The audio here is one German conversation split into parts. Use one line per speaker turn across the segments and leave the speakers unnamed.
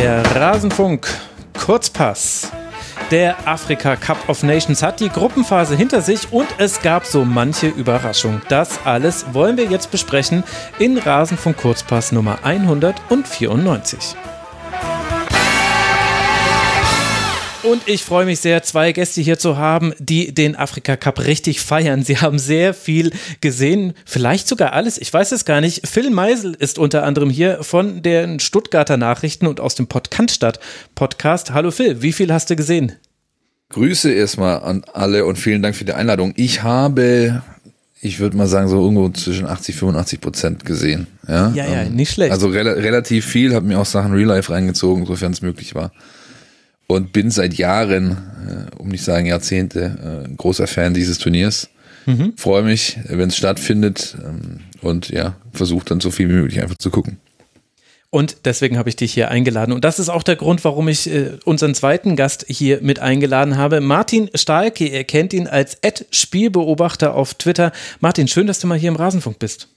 Der Rasenfunk Kurzpass. Der Afrika Cup of Nations hat die Gruppenphase hinter sich und es gab so manche Überraschung. Das alles wollen wir jetzt besprechen in Rasenfunk Kurzpass Nummer 194. Und ich freue mich sehr, zwei Gäste hier zu haben, die den Afrika Cup richtig feiern. Sie haben sehr viel gesehen, vielleicht sogar alles, ich weiß es gar nicht. Phil Meisel ist unter anderem hier von den Stuttgarter Nachrichten und aus dem Podkantstadt Podcast. Hallo Phil, wie viel hast du gesehen?
Grüße erstmal an alle und vielen Dank für die Einladung. Ich habe ich würde mal sagen, so irgendwo zwischen 80, 85 Prozent gesehen. Ja,
ja, ja nicht schlecht.
Also re relativ viel, habe mir auch Sachen Real Life reingezogen, sofern es möglich war und bin seit Jahren, äh, um nicht sagen Jahrzehnte, äh, großer Fan dieses Turniers. Mhm. Freue mich, wenn es stattfindet ähm, und ja, versuche dann so viel wie möglich einfach zu gucken.
Und deswegen habe ich dich hier eingeladen. Und das ist auch der Grund, warum ich äh, unseren zweiten Gast hier mit eingeladen habe. Martin Stahlke, ihr kennt ihn als Ad-Spielbeobachter auf Twitter. Martin, schön, dass du mal hier im Rasenfunk bist.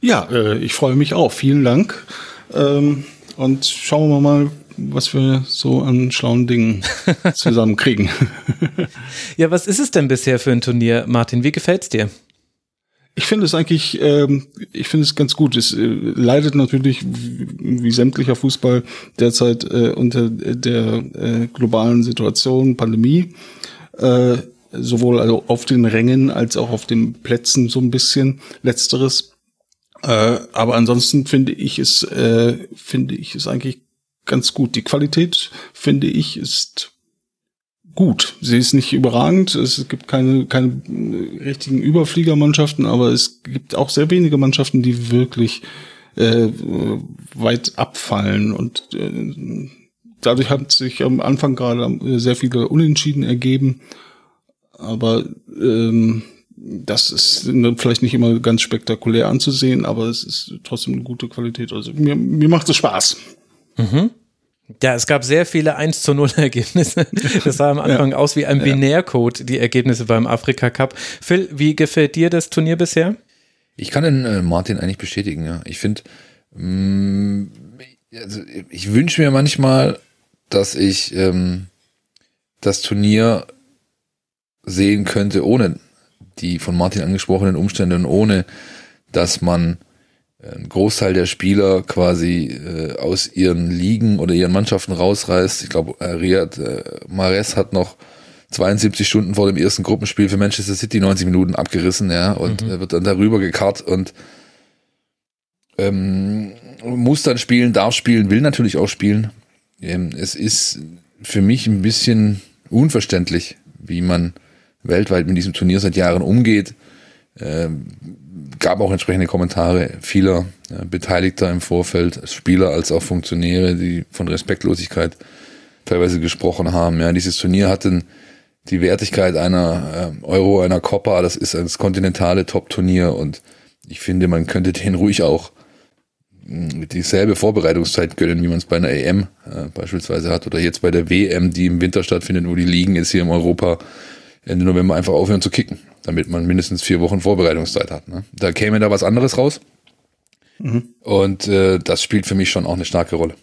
Ja, äh, ich freue mich auch. Vielen Dank. Ähm, und schauen wir mal, was wir so an schlauen Dingen zusammenkriegen.
ja, was ist es denn bisher für ein Turnier, Martin? Wie gefällt's dir?
Ich finde es eigentlich, ähm, ich finde es ganz gut. Es äh, leidet natürlich wie, wie sämtlicher Fußball derzeit äh, unter der äh, globalen Situation, Pandemie. Äh, sowohl also auf den Rängen als auch auf den Plätzen so ein bisschen. Letzteres. Äh, aber ansonsten finde ich es, äh, finde ich es eigentlich ganz gut. Die Qualität, finde ich, ist gut. Sie ist nicht überragend. Es gibt keine, keine richtigen Überfliegermannschaften, aber es gibt auch sehr wenige Mannschaften, die wirklich äh, weit abfallen. Und äh, dadurch hat sich am Anfang gerade sehr viele Unentschieden ergeben. Aber ähm, das ist vielleicht nicht immer ganz spektakulär anzusehen, aber es ist trotzdem eine gute Qualität. Also mir, mir macht es Spaß.
Mhm. Ja, es gab sehr viele 1 zu 0 Ergebnisse. Das sah am Anfang ja. aus wie ein Binärcode, die Ergebnisse beim Afrika Cup. Phil, wie gefällt dir das Turnier bisher?
Ich kann den äh, Martin eigentlich bestätigen, ja. Ich finde, mm, also ich wünsche mir manchmal, dass ich ähm, das Turnier sehen könnte, ohne die von Martin angesprochenen Umstände und ohne, dass man ein Großteil der Spieler quasi äh, aus ihren Ligen oder ihren Mannschaften rausreißt. Ich glaube, äh, Riyad äh, Mahrez hat noch 72 Stunden vor dem ersten Gruppenspiel für Manchester City 90 Minuten abgerissen, ja, und mhm. wird dann darüber gekarrt und ähm, muss dann spielen, darf spielen, will natürlich auch spielen. Ähm, es ist für mich ein bisschen unverständlich, wie man weltweit mit diesem Turnier seit Jahren umgeht. Ähm, gab auch entsprechende Kommentare vieler äh, Beteiligter im Vorfeld, Spieler als auch Funktionäre, die von Respektlosigkeit teilweise gesprochen haben. Ja, dieses Turnier hatte die Wertigkeit einer äh, Euro, einer Copa, das ist ein kontinentale Top-Turnier und ich finde, man könnte den ruhig auch hm, dieselbe Vorbereitungszeit gönnen, wie man es bei einer EM äh, beispielsweise hat oder jetzt bei der WM, die im Winter stattfindet, wo die Ligen jetzt hier in Europa Ende November einfach aufhören zu kicken, damit man mindestens vier Wochen Vorbereitungszeit hat. Ne? Da käme da was anderes raus. Mhm. Und äh, das spielt für mich schon auch eine starke Rolle.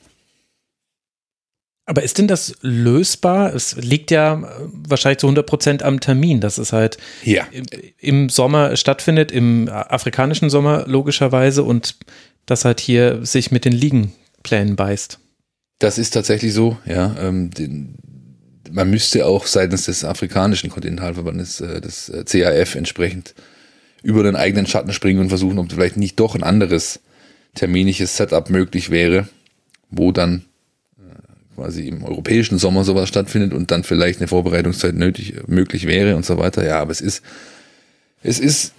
Aber ist denn das lösbar? Es liegt ja äh, wahrscheinlich zu 100 Prozent am Termin, dass es halt ja. im Sommer stattfindet, im afrikanischen Sommer logischerweise und das halt hier sich mit den Ligenplänen beißt.
Das ist tatsächlich so, ja. Ähm, den, man müsste auch seitens des afrikanischen Kontinentalverbandes, äh, des äh, CAF, entsprechend über den eigenen Schatten springen und versuchen, ob vielleicht nicht doch ein anderes terminisches Setup möglich wäre, wo dann äh, quasi im europäischen Sommer sowas stattfindet und dann vielleicht eine Vorbereitungszeit nötig, möglich wäre und so weiter. Ja, aber es ist, es ist,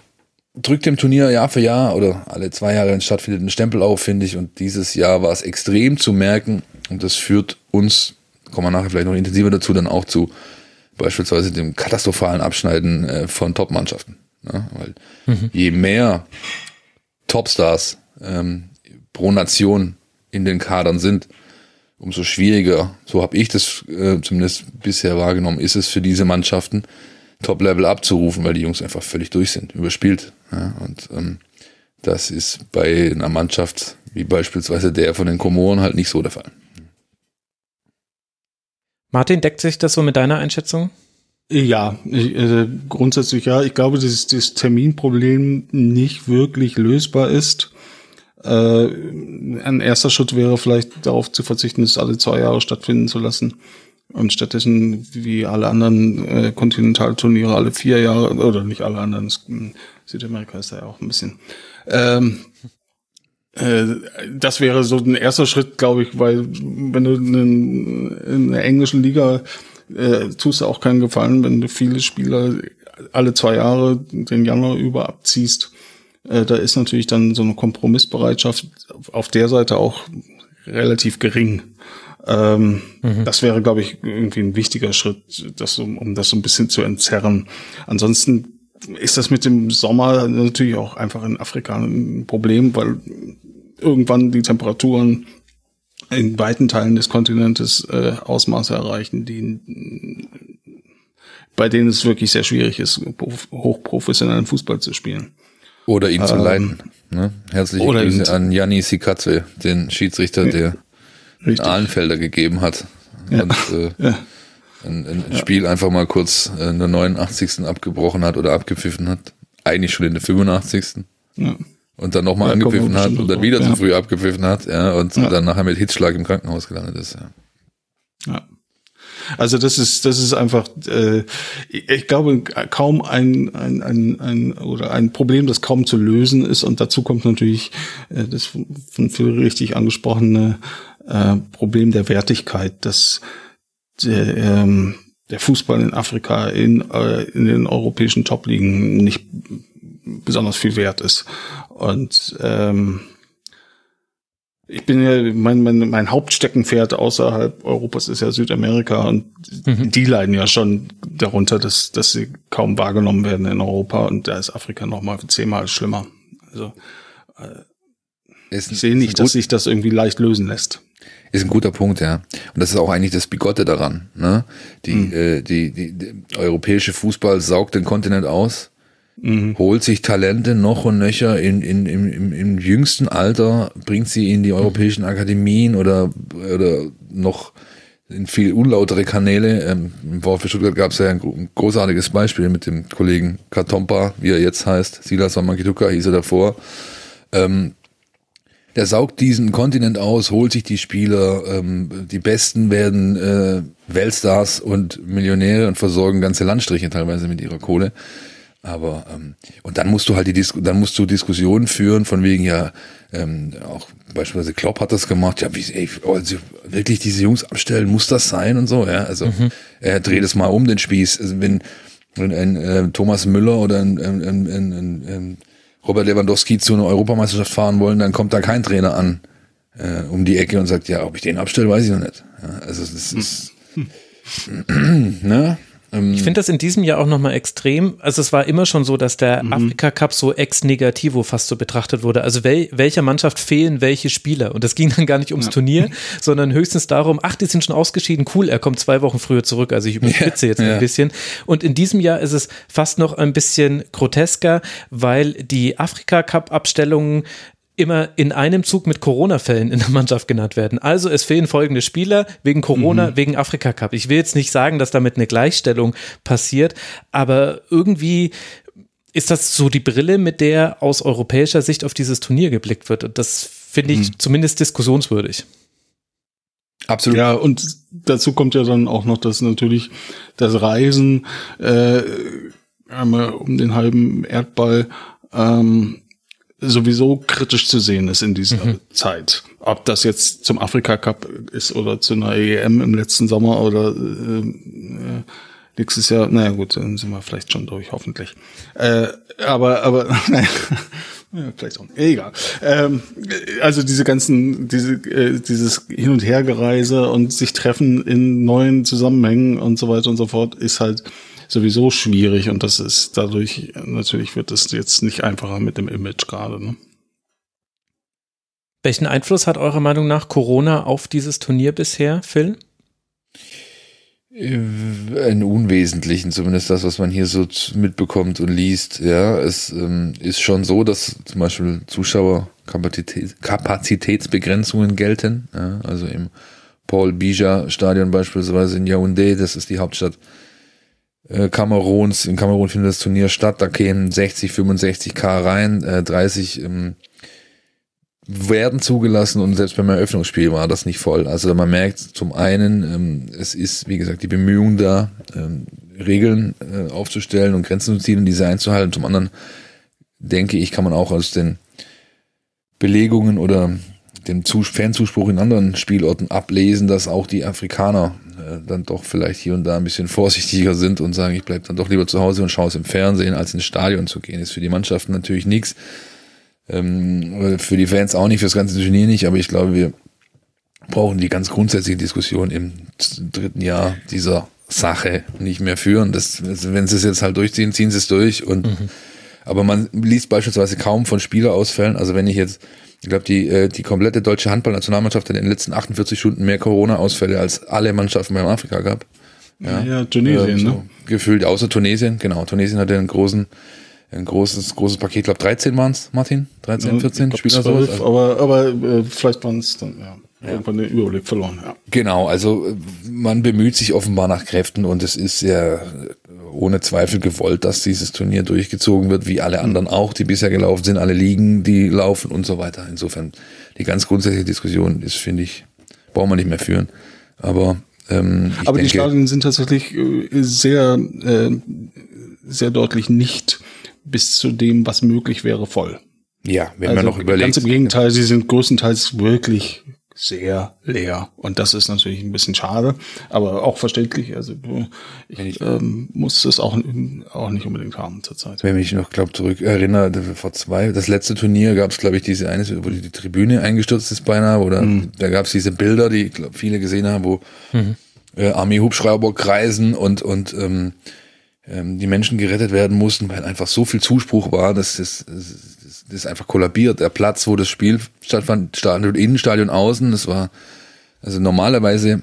drückt dem Turnier Jahr für Jahr oder alle zwei Jahre, wenn stattfindet, einen Stempel auf, finde ich. Und dieses Jahr war es extrem zu merken und das führt uns kommen wir nachher vielleicht noch intensiver dazu, dann auch zu beispielsweise dem katastrophalen Abschneiden äh, von Top-Mannschaften. Ne? Weil mhm. je mehr Topstars ähm, pro Nation in den Kadern sind, umso schwieriger, so habe ich das äh, zumindest bisher wahrgenommen, ist es für diese Mannschaften, Top-Level abzurufen, weil die Jungs einfach völlig durch sind, überspielt. Ja? Und ähm, das ist bei einer Mannschaft wie beispielsweise der von den Komoren halt nicht so der Fall.
Martin, deckt sich das so mit deiner Einschätzung?
Ja, ich, äh, grundsätzlich ja. Ich glaube, dass das Terminproblem nicht wirklich lösbar ist. Äh, ein erster Schritt wäre vielleicht darauf zu verzichten, es alle zwei Jahre stattfinden zu lassen. Und stattdessen, wie alle anderen äh, Kontinentalturniere, alle vier Jahre, oder nicht alle anderen, Südamerika ist da ja auch ein bisschen. Ähm, äh, das wäre so ein erster Schritt, glaube ich, weil wenn du in, in der englischen Liga äh, tust du auch keinen Gefallen, wenn du viele Spieler alle zwei Jahre den Januar über abziehst äh, da ist natürlich dann so eine Kompromissbereitschaft auf der Seite auch relativ gering. Ähm, mhm. Das wäre, glaube ich, irgendwie ein wichtiger Schritt, das, um, um das so ein bisschen zu entzerren. Ansonsten ist das mit dem Sommer natürlich auch einfach in Afrika ein Problem, weil irgendwann die Temperaturen in weiten Teilen des Kontinentes äh, Ausmaße erreichen, die bei denen es wirklich sehr schwierig ist, hochprofessionellen Fußball zu spielen.
Oder ihn ähm, zu leiten. Ne? Herzliche Grüße an Janni Sikatze, den Schiedsrichter, der Richtig. Ahlenfelder gegeben hat. Ja. Und äh, ja. ein, ein ja. Spiel einfach mal kurz in der 89. abgebrochen hat oder abgepfiffen hat. Eigentlich schon in der 85. Ja. Und dann nochmal angepfiffen hat und dann wieder zu früh abgepfiffen hat, ja, und dann nachher mit Hitzschlag im Krankenhaus gelandet ist, ja.
Ja. Also das ist, das ist einfach, äh, ich glaube, kaum ein, ein, ein, ein oder ein Problem, das kaum zu lösen ist. Und dazu kommt natürlich äh, das von Phil richtig angesprochene äh, Problem der Wertigkeit, dass der, ähm, der Fußball in Afrika in, äh, in den europäischen Top-Ligen nicht besonders viel wert ist. Und ähm, ich bin ja, mein, mein, mein Hauptsteckenpferd außerhalb Europas ist ja Südamerika und mhm. die leiden ja schon darunter, dass, dass sie kaum wahrgenommen werden in Europa und da ist Afrika noch mal zehnmal schlimmer. Also äh, ich sehe nicht, dass sich das irgendwie leicht lösen lässt.
Ist ein guter Punkt, ja. Und das ist auch eigentlich das Bigotte daran. Ne? Die, mhm. äh, die, die, die europäische Fußball saugt den Kontinent aus mhm. holt sich Talente noch und nöcher in, in, im, im, im jüngsten Alter, bringt sie in die europäischen Akademien oder, oder noch in viel unlautere Kanäle. Ähm, Im VfB Stuttgart gab es ja ein großartiges Beispiel mit dem Kollegen Katompa, wie er jetzt heißt. Silas Wamankituka hieß er davor. Ähm, der saugt diesen Kontinent aus, holt sich die Spieler, ähm, die Besten werden äh, Weltstars und Millionäre und versorgen ganze Landstriche teilweise mit ihrer Kohle. Aber ähm, und dann musst du halt die Dis dann musst du Diskussionen führen von wegen ja ähm, auch beispielsweise Klopp hat das gemacht. Ja wie ey, also wirklich diese Jungs abstellen muss das sein und so ja? Also mhm. er dreht es mal um den Spieß. Also wenn wenn ein äh, Thomas Müller oder ein, ein, ein, ein, ein Robert Lewandowski zu einer Europameisterschaft fahren wollen dann kommt da kein Trainer an äh, um die Ecke und sagt ja ob ich den abstelle weiß ich noch nicht. Ja, also das ist hm. ne
ich finde das in diesem Jahr auch nochmal extrem. Also es war immer schon so, dass der mhm. Afrika Cup so ex negativo fast so betrachtet wurde. Also wel, welcher Mannschaft fehlen welche Spieler? Und das ging dann gar nicht ums ja. Turnier, sondern höchstens darum, ach, die sind schon ausgeschieden, cool, er kommt zwei Wochen früher zurück. Also ich überspitze ja, jetzt ja. ein bisschen. Und in diesem Jahr ist es fast noch ein bisschen grotesker, weil die Afrika Cup Abstellungen immer in einem Zug mit Corona-Fällen in der Mannschaft genannt werden. Also es fehlen folgende Spieler wegen Corona, mhm. wegen Afrika Cup. Ich will jetzt nicht sagen, dass damit eine Gleichstellung passiert, aber irgendwie ist das so die Brille, mit der aus europäischer Sicht auf dieses Turnier geblickt wird. Und das finde ich mhm. zumindest diskussionswürdig.
Absolut. Ja, und dazu kommt ja dann auch noch, dass natürlich das Reisen äh, einmal um den halben Erdball ähm, sowieso kritisch zu sehen ist in dieser mhm. Zeit. Ob das jetzt zum Afrika Cup ist oder zu einer EM im letzten Sommer oder äh, äh, nächstes Jahr, naja gut, dann sind wir vielleicht schon durch, hoffentlich. Äh, aber, aber, naja, ja, vielleicht auch. Egal. Ähm, also diese ganzen, diese, äh, dieses Hin- und Hergereise und sich treffen in neuen Zusammenhängen und so weiter und so fort ist halt sowieso schwierig und das ist dadurch, natürlich wird es jetzt nicht einfacher mit dem Image gerade. Ne?
Welchen Einfluss hat eurer Meinung nach Corona auf dieses Turnier bisher, Phil?
Äh, einen unwesentlichen, zumindest das, was man hier so mitbekommt und liest. Ja, es ähm, ist schon so, dass zum Beispiel Zuschauerkapazitätsbegrenzungen gelten. Ja, also im Paul Bija Stadion beispielsweise in Yaoundé, das ist die Hauptstadt äh, Kameruns. In Kamerun findet das Turnier statt, da kämen 60, 65 K rein, äh, 30 ähm, werden zugelassen und selbst beim Eröffnungsspiel war das nicht voll. Also man merkt zum einen, ähm, es ist, wie gesagt, die Bemühung da, ähm, Regeln äh, aufzustellen und Grenzen zu ziehen und diese einzuhalten. Zum anderen denke ich, kann man auch aus den Belegungen oder dem Fanzuspruch in anderen Spielorten ablesen, dass auch die Afrikaner äh, dann doch vielleicht hier und da ein bisschen vorsichtiger sind und sagen, ich bleibe dann doch lieber zu Hause und schaue es im Fernsehen, als ins Stadion zu gehen. Ist für die Mannschaften natürlich nichts. Ähm, für die Fans auch nicht, für das ganze Turnier nicht, aber ich glaube, wir brauchen die ganz grundsätzliche Diskussion im dritten Jahr dieser Sache nicht mehr führen. Das, wenn sie es jetzt halt durchziehen, ziehen sie es durch und mhm. aber man liest beispielsweise kaum von Spielerausfällen. Also wenn ich jetzt, ich glaube, die, äh, die komplette deutsche Handballnationalmannschaft hat in den letzten 48 Stunden mehr Corona-Ausfälle als alle Mannschaften beim Afrika gab.
Ja, ja Tunesien,
so
ne?
Gefühlt, außer Tunesien, genau. Tunesien hatte einen großen ein großes, großes Paket, ich glaube 13 waren es, Martin? 13, 14 ja, Spieler
12, also. Aber, aber äh, vielleicht waren es dann, ja. Ja. Irgendwann den Überblick verloren, ja.
Genau, also äh, man bemüht sich offenbar nach Kräften und es ist ja ohne Zweifel gewollt, dass dieses Turnier durchgezogen wird, wie alle anderen auch, die bisher gelaufen sind, alle Ligen, die laufen und so weiter. Insofern, die ganz grundsätzliche Diskussion ist, finde ich, brauchen wir nicht mehr führen. Aber ähm,
Aber denke, die Stadien sind tatsächlich äh, sehr, äh, sehr deutlich nicht bis zu dem, was möglich wäre, voll.
Ja, wenn also man noch überlegt.
Ganz im Gegenteil, sie sind größtenteils wirklich sehr leer. Und das ist natürlich ein bisschen schade, aber auch verständlich. Also ich, ich ähm, muss es auch, auch nicht unbedingt haben zurzeit.
Wenn ich noch, glaube zurück erinnere, vor zwei, das letzte Turnier gab es, glaube ich, diese eine, wo die Tribüne eingestürzt ist beinahe, oder mhm. da gab es diese Bilder, die glaub, viele gesehen haben, wo mhm. äh, Armee-Hubschrauber kreisen und, und ähm, ähm, die Menschen gerettet werden mussten, weil einfach so viel Zuspruch war, dass das, das, das ist einfach kollabiert. Der Platz, wo das Spiel stattfand, Stadion, Innenstadion außen, das war, also normalerweise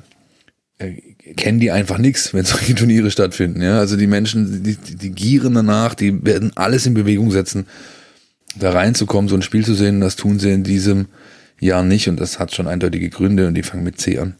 äh, kennen die einfach nichts, wenn solche Turniere stattfinden. Ja? Also die Menschen, die, die gieren danach, die werden alles in Bewegung setzen, da reinzukommen, so ein Spiel zu sehen. Das tun sie in diesem Jahr nicht und das hat schon eindeutige Gründe und die fangen mit C an.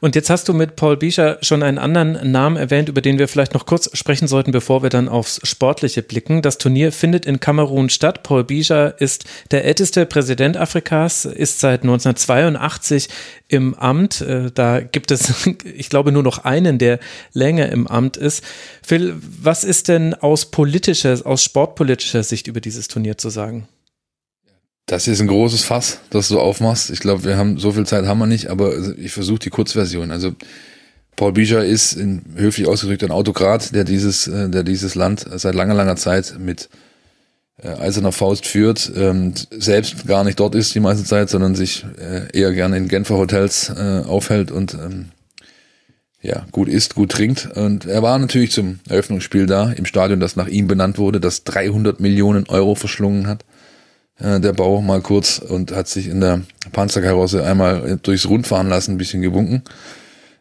Und jetzt hast du mit Paul Bischer schon einen anderen Namen erwähnt, über den wir vielleicht noch kurz sprechen sollten, bevor wir dann aufs Sportliche blicken. Das Turnier findet in Kamerun statt. Paul Bischer ist der älteste Präsident Afrikas, ist seit 1982 im Amt. Äh, da gibt es, ich glaube, nur noch einen, der länger im Amt ist. Phil, was ist denn aus politischer, aus sportpolitischer Sicht über dieses Turnier zu sagen?
Das ist ein großes Fass, das du aufmachst. Ich glaube, wir haben so viel Zeit haben wir nicht, aber ich versuche die Kurzversion. Also Paul Bicher ist in, höflich ausgedrückt ein Autokrat, der dieses, äh, der dieses Land seit langer, langer Zeit mit äh, eiserner Faust führt, ähm, selbst gar nicht dort ist die meiste Zeit, sondern sich äh, eher gerne in Genfer Hotels äh, aufhält und ähm, ja, gut isst, gut trinkt. Und er war natürlich zum Eröffnungsspiel da, im Stadion, das nach ihm benannt wurde, das 300 Millionen Euro verschlungen hat äh, der Bau mal kurz und hat sich in der Panzerkarosse einmal durchs Rund fahren lassen, ein bisschen gewunken.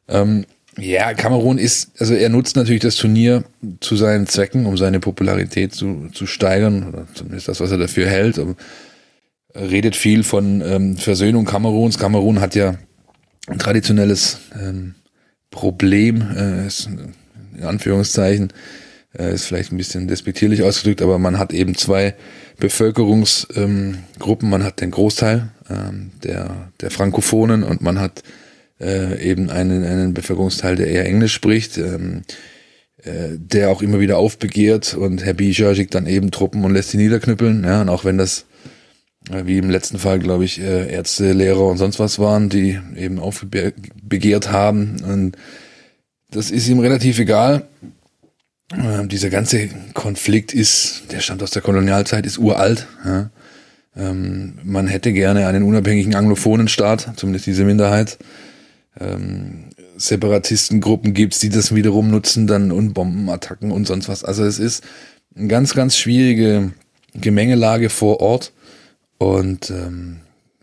Ähm, ja, Kamerun ist, also er nutzt natürlich das Turnier zu seinen Zwecken, um seine Popularität zu, zu steigern, oder zumindest das, was er dafür hält. Er redet viel von ähm, Versöhnung Kameruns. Kamerun hat ja ein traditionelles ähm, Problem, äh, ist, in Anführungszeichen, äh, ist vielleicht ein bisschen despektierlich ausgedrückt, aber man hat eben zwei Bevölkerungsgruppen. Ähm, man hat den Großteil ähm, der, der Frankophonen und man hat äh, eben einen, einen Bevölkerungsteil, der eher Englisch spricht, ähm, äh, der auch immer wieder aufbegehrt und Herr Bischer schickt dann eben Truppen und lässt sie niederknüppeln. Ja, und auch wenn das äh, wie im letzten Fall, glaube ich, äh, Ärzte, Lehrer und sonst was waren, die eben aufbegehrt haben. Und das ist ihm relativ egal. Ähm, dieser ganze Konflikt ist, der stammt aus der Kolonialzeit, ist uralt. Ja. Ähm, man hätte gerne einen unabhängigen anglophonen Staat, zumindest diese Minderheit. Ähm, Separatistengruppen gibt's, die das wiederum nutzen, dann und Bombenattacken und sonst was. Also es ist eine ganz, ganz schwierige Gemengelage vor Ort. Und ähm,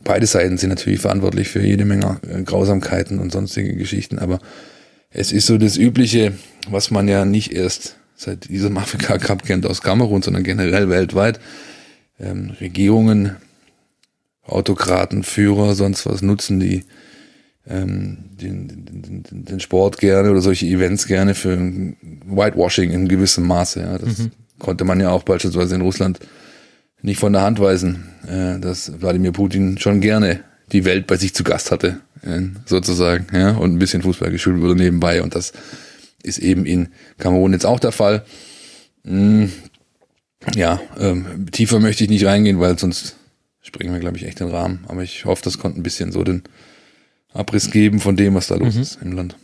beide Seiten sind natürlich verantwortlich für jede Menge äh, Grausamkeiten und sonstige Geschichten, aber es ist so das Übliche, was man ja nicht erst seit diesem Afrika Cup kennt aus Kamerun, sondern generell weltweit. Ähm, Regierungen Autokraten, Führer, sonst was nutzen die ähm, den, den, den, Sport gerne oder solche Events gerne für Whitewashing in gewissem Maße. Ja. Das mhm. konnte man ja auch beispielsweise in Russland nicht von der Hand weisen, äh, dass Wladimir Putin schon gerne die Welt bei sich zu Gast hatte, äh, sozusagen, ja, und ein bisschen Fußball geschult wurde nebenbei. Und das ist eben in Kamerun jetzt auch der Fall. Hm, ja, ähm, tiefer möchte ich nicht reingehen, weil sonst springen wir, glaube ich, echt den Rahmen. Aber ich hoffe, das konnte ein bisschen so den Abriss geben von dem, was da los mhm. ist im Land.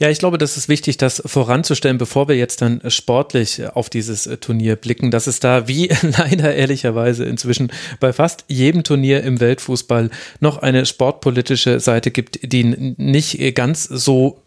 Ja, ich glaube, das ist wichtig, das voranzustellen, bevor wir jetzt dann sportlich auf dieses Turnier blicken, dass es da, wie leider ehrlicherweise inzwischen bei fast jedem Turnier im Weltfußball noch eine sportpolitische Seite gibt, die nicht ganz so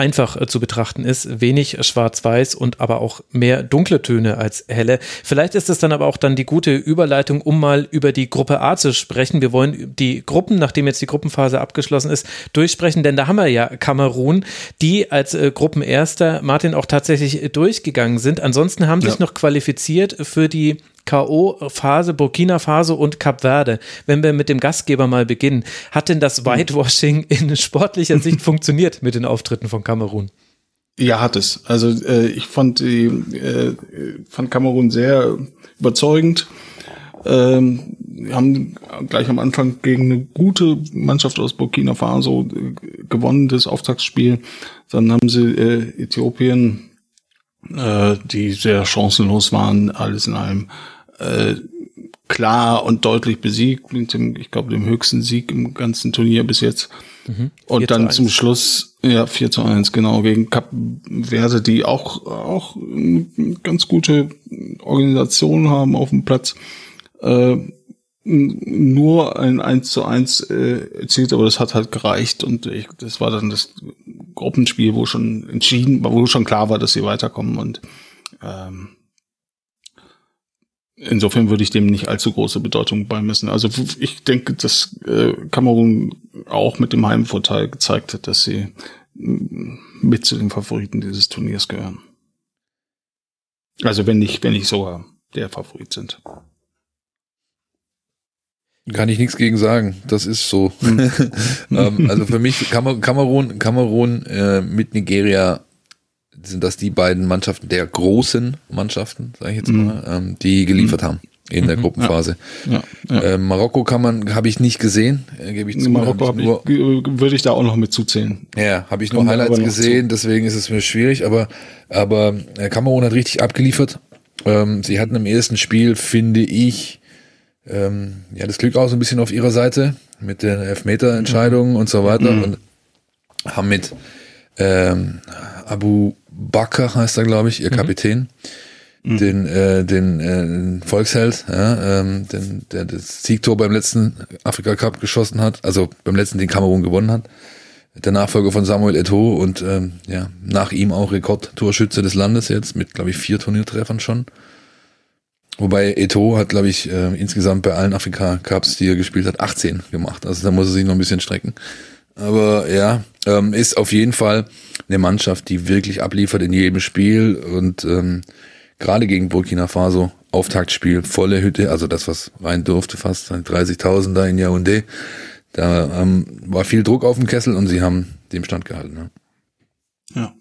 einfach äh, zu betrachten ist. Wenig schwarz-weiß und aber auch mehr dunkle Töne als helle. Vielleicht ist es dann aber auch dann die gute Überleitung, um mal über die Gruppe A zu sprechen. Wir wollen die Gruppen, nachdem jetzt die Gruppenphase abgeschlossen ist, durchsprechen, denn da haben wir ja Kamerun, die als äh, Gruppenerster Martin auch tatsächlich durchgegangen sind. Ansonsten haben sich noch qualifiziert für die K.O.-Phase Burkina Faso und Kap Verde. Wenn wir mit dem Gastgeber mal beginnen, hat denn das Whitewashing in sportlicher Sicht funktioniert mit den Auftritten von Kamerun?
Ja, hat es. Also äh, ich fand die äh, fand Kamerun sehr überzeugend. Ähm, haben gleich am Anfang gegen eine gute Mannschaft aus Burkina Faso äh, gewonnen, das Auftaktspiel. Dann haben sie äh, Äthiopien äh, die sehr chancenlos waren, alles in allem äh, klar und deutlich besiegt, mit dem, ich glaube, dem höchsten Sieg im ganzen Turnier bis jetzt. Mhm. Und dann zum Schluss, ja, 4 zu 1, genau, gegen Kap Verde, die auch, auch ganz gute Organisation haben auf dem Platz. Äh, nur ein 1 zu 1 äh, erzielt, aber das hat halt gereicht und ich, das war dann das Gruppenspiel, wo schon entschieden, wo schon klar war, dass sie weiterkommen und ähm, insofern würde ich dem nicht allzu große Bedeutung beimessen. Also ich denke, dass äh, Kamerun auch mit dem Heimvorteil gezeigt hat, dass sie mm, mit zu den Favoriten dieses Turniers gehören. Also wenn nicht, wenn nicht sogar der Favorit sind.
Kann ich nichts gegen sagen. Das ist so. Hm. ähm, also für mich Kamerun, Kamerun äh, mit Nigeria sind das die beiden Mannschaften der großen Mannschaften, sage ich jetzt hm. mal, ähm, die geliefert mhm. haben in der mhm. Gruppenphase. Ja, ja, ja. Äh, Marokko kann man, habe ich nicht gesehen, äh, gebe ich zu.
Marokko hab ich, würde ich da auch noch mit zuzählen.
Ja, habe ich nur Highlights gesehen, zu. deswegen ist es mir schwierig, aber aber äh, Kamerun hat richtig abgeliefert. Ähm, sie hatten im ersten Spiel, finde ich, ähm, ja, das Glück auch so ein bisschen auf ihrer Seite mit den Elfmeterentscheidungen mhm. und so weiter mhm. und haben mit ähm, Abu Bakr heißt er, glaube ich, ihr mhm. Kapitän, mhm. den, äh, den äh, Volksheld, ja, ähm, den, der das Siegtor beim letzten Afrika Cup geschossen hat, also beim letzten den Kamerun gewonnen hat. Der Nachfolger von Samuel Eto'o und ähm, ja, nach ihm auch Rekordtorschütze des Landes jetzt mit, glaube ich, vier Turniertreffern schon. Wobei Eto hat, glaube ich, äh, insgesamt bei allen Afrika-Cups, die er gespielt hat, 18 gemacht. Also da muss er sich noch ein bisschen strecken. Aber ja, ähm, ist auf jeden Fall eine Mannschaft, die wirklich abliefert in jedem Spiel und ähm, gerade gegen Burkina Faso, Auftaktspiel, volle Hütte, also das, was rein durfte, fast 30.000 da in Yaoundé. Da ähm, war viel Druck auf dem Kessel und sie haben dem Stand gehalten. Ne?
Ja.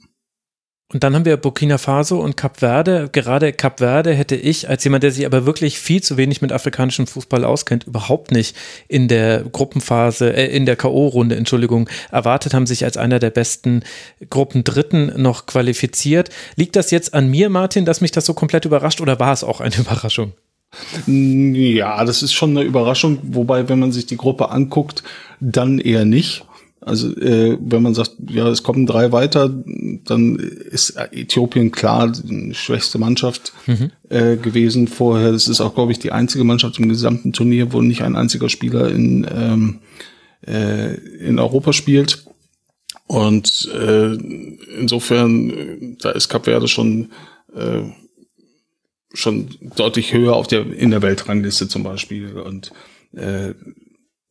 Und dann haben wir Burkina Faso und Kap Verde. Gerade Kap Verde hätte ich, als jemand, der sich aber wirklich viel zu wenig mit afrikanischem Fußball auskennt, überhaupt nicht in der Gruppenphase, äh, in der K.O.-Runde, Entschuldigung, erwartet, haben sich als einer der besten Gruppendritten noch qualifiziert. Liegt das jetzt an mir, Martin, dass mich das so komplett überrascht oder war es auch eine Überraschung?
Ja, das ist schon eine Überraschung, wobei, wenn man sich die Gruppe anguckt, dann eher nicht. Also äh, wenn man sagt, ja, es kommen drei weiter, dann ist Äthiopien klar die schwächste Mannschaft mhm. äh, gewesen vorher. Das ist auch, glaube ich, die einzige Mannschaft im gesamten Turnier, wo nicht ein einziger Spieler in, ähm, äh, in Europa spielt. Und äh, insofern, äh, da ist Cap Verde schon äh, schon deutlich höher auf der in der Weltrangliste zum Beispiel und äh,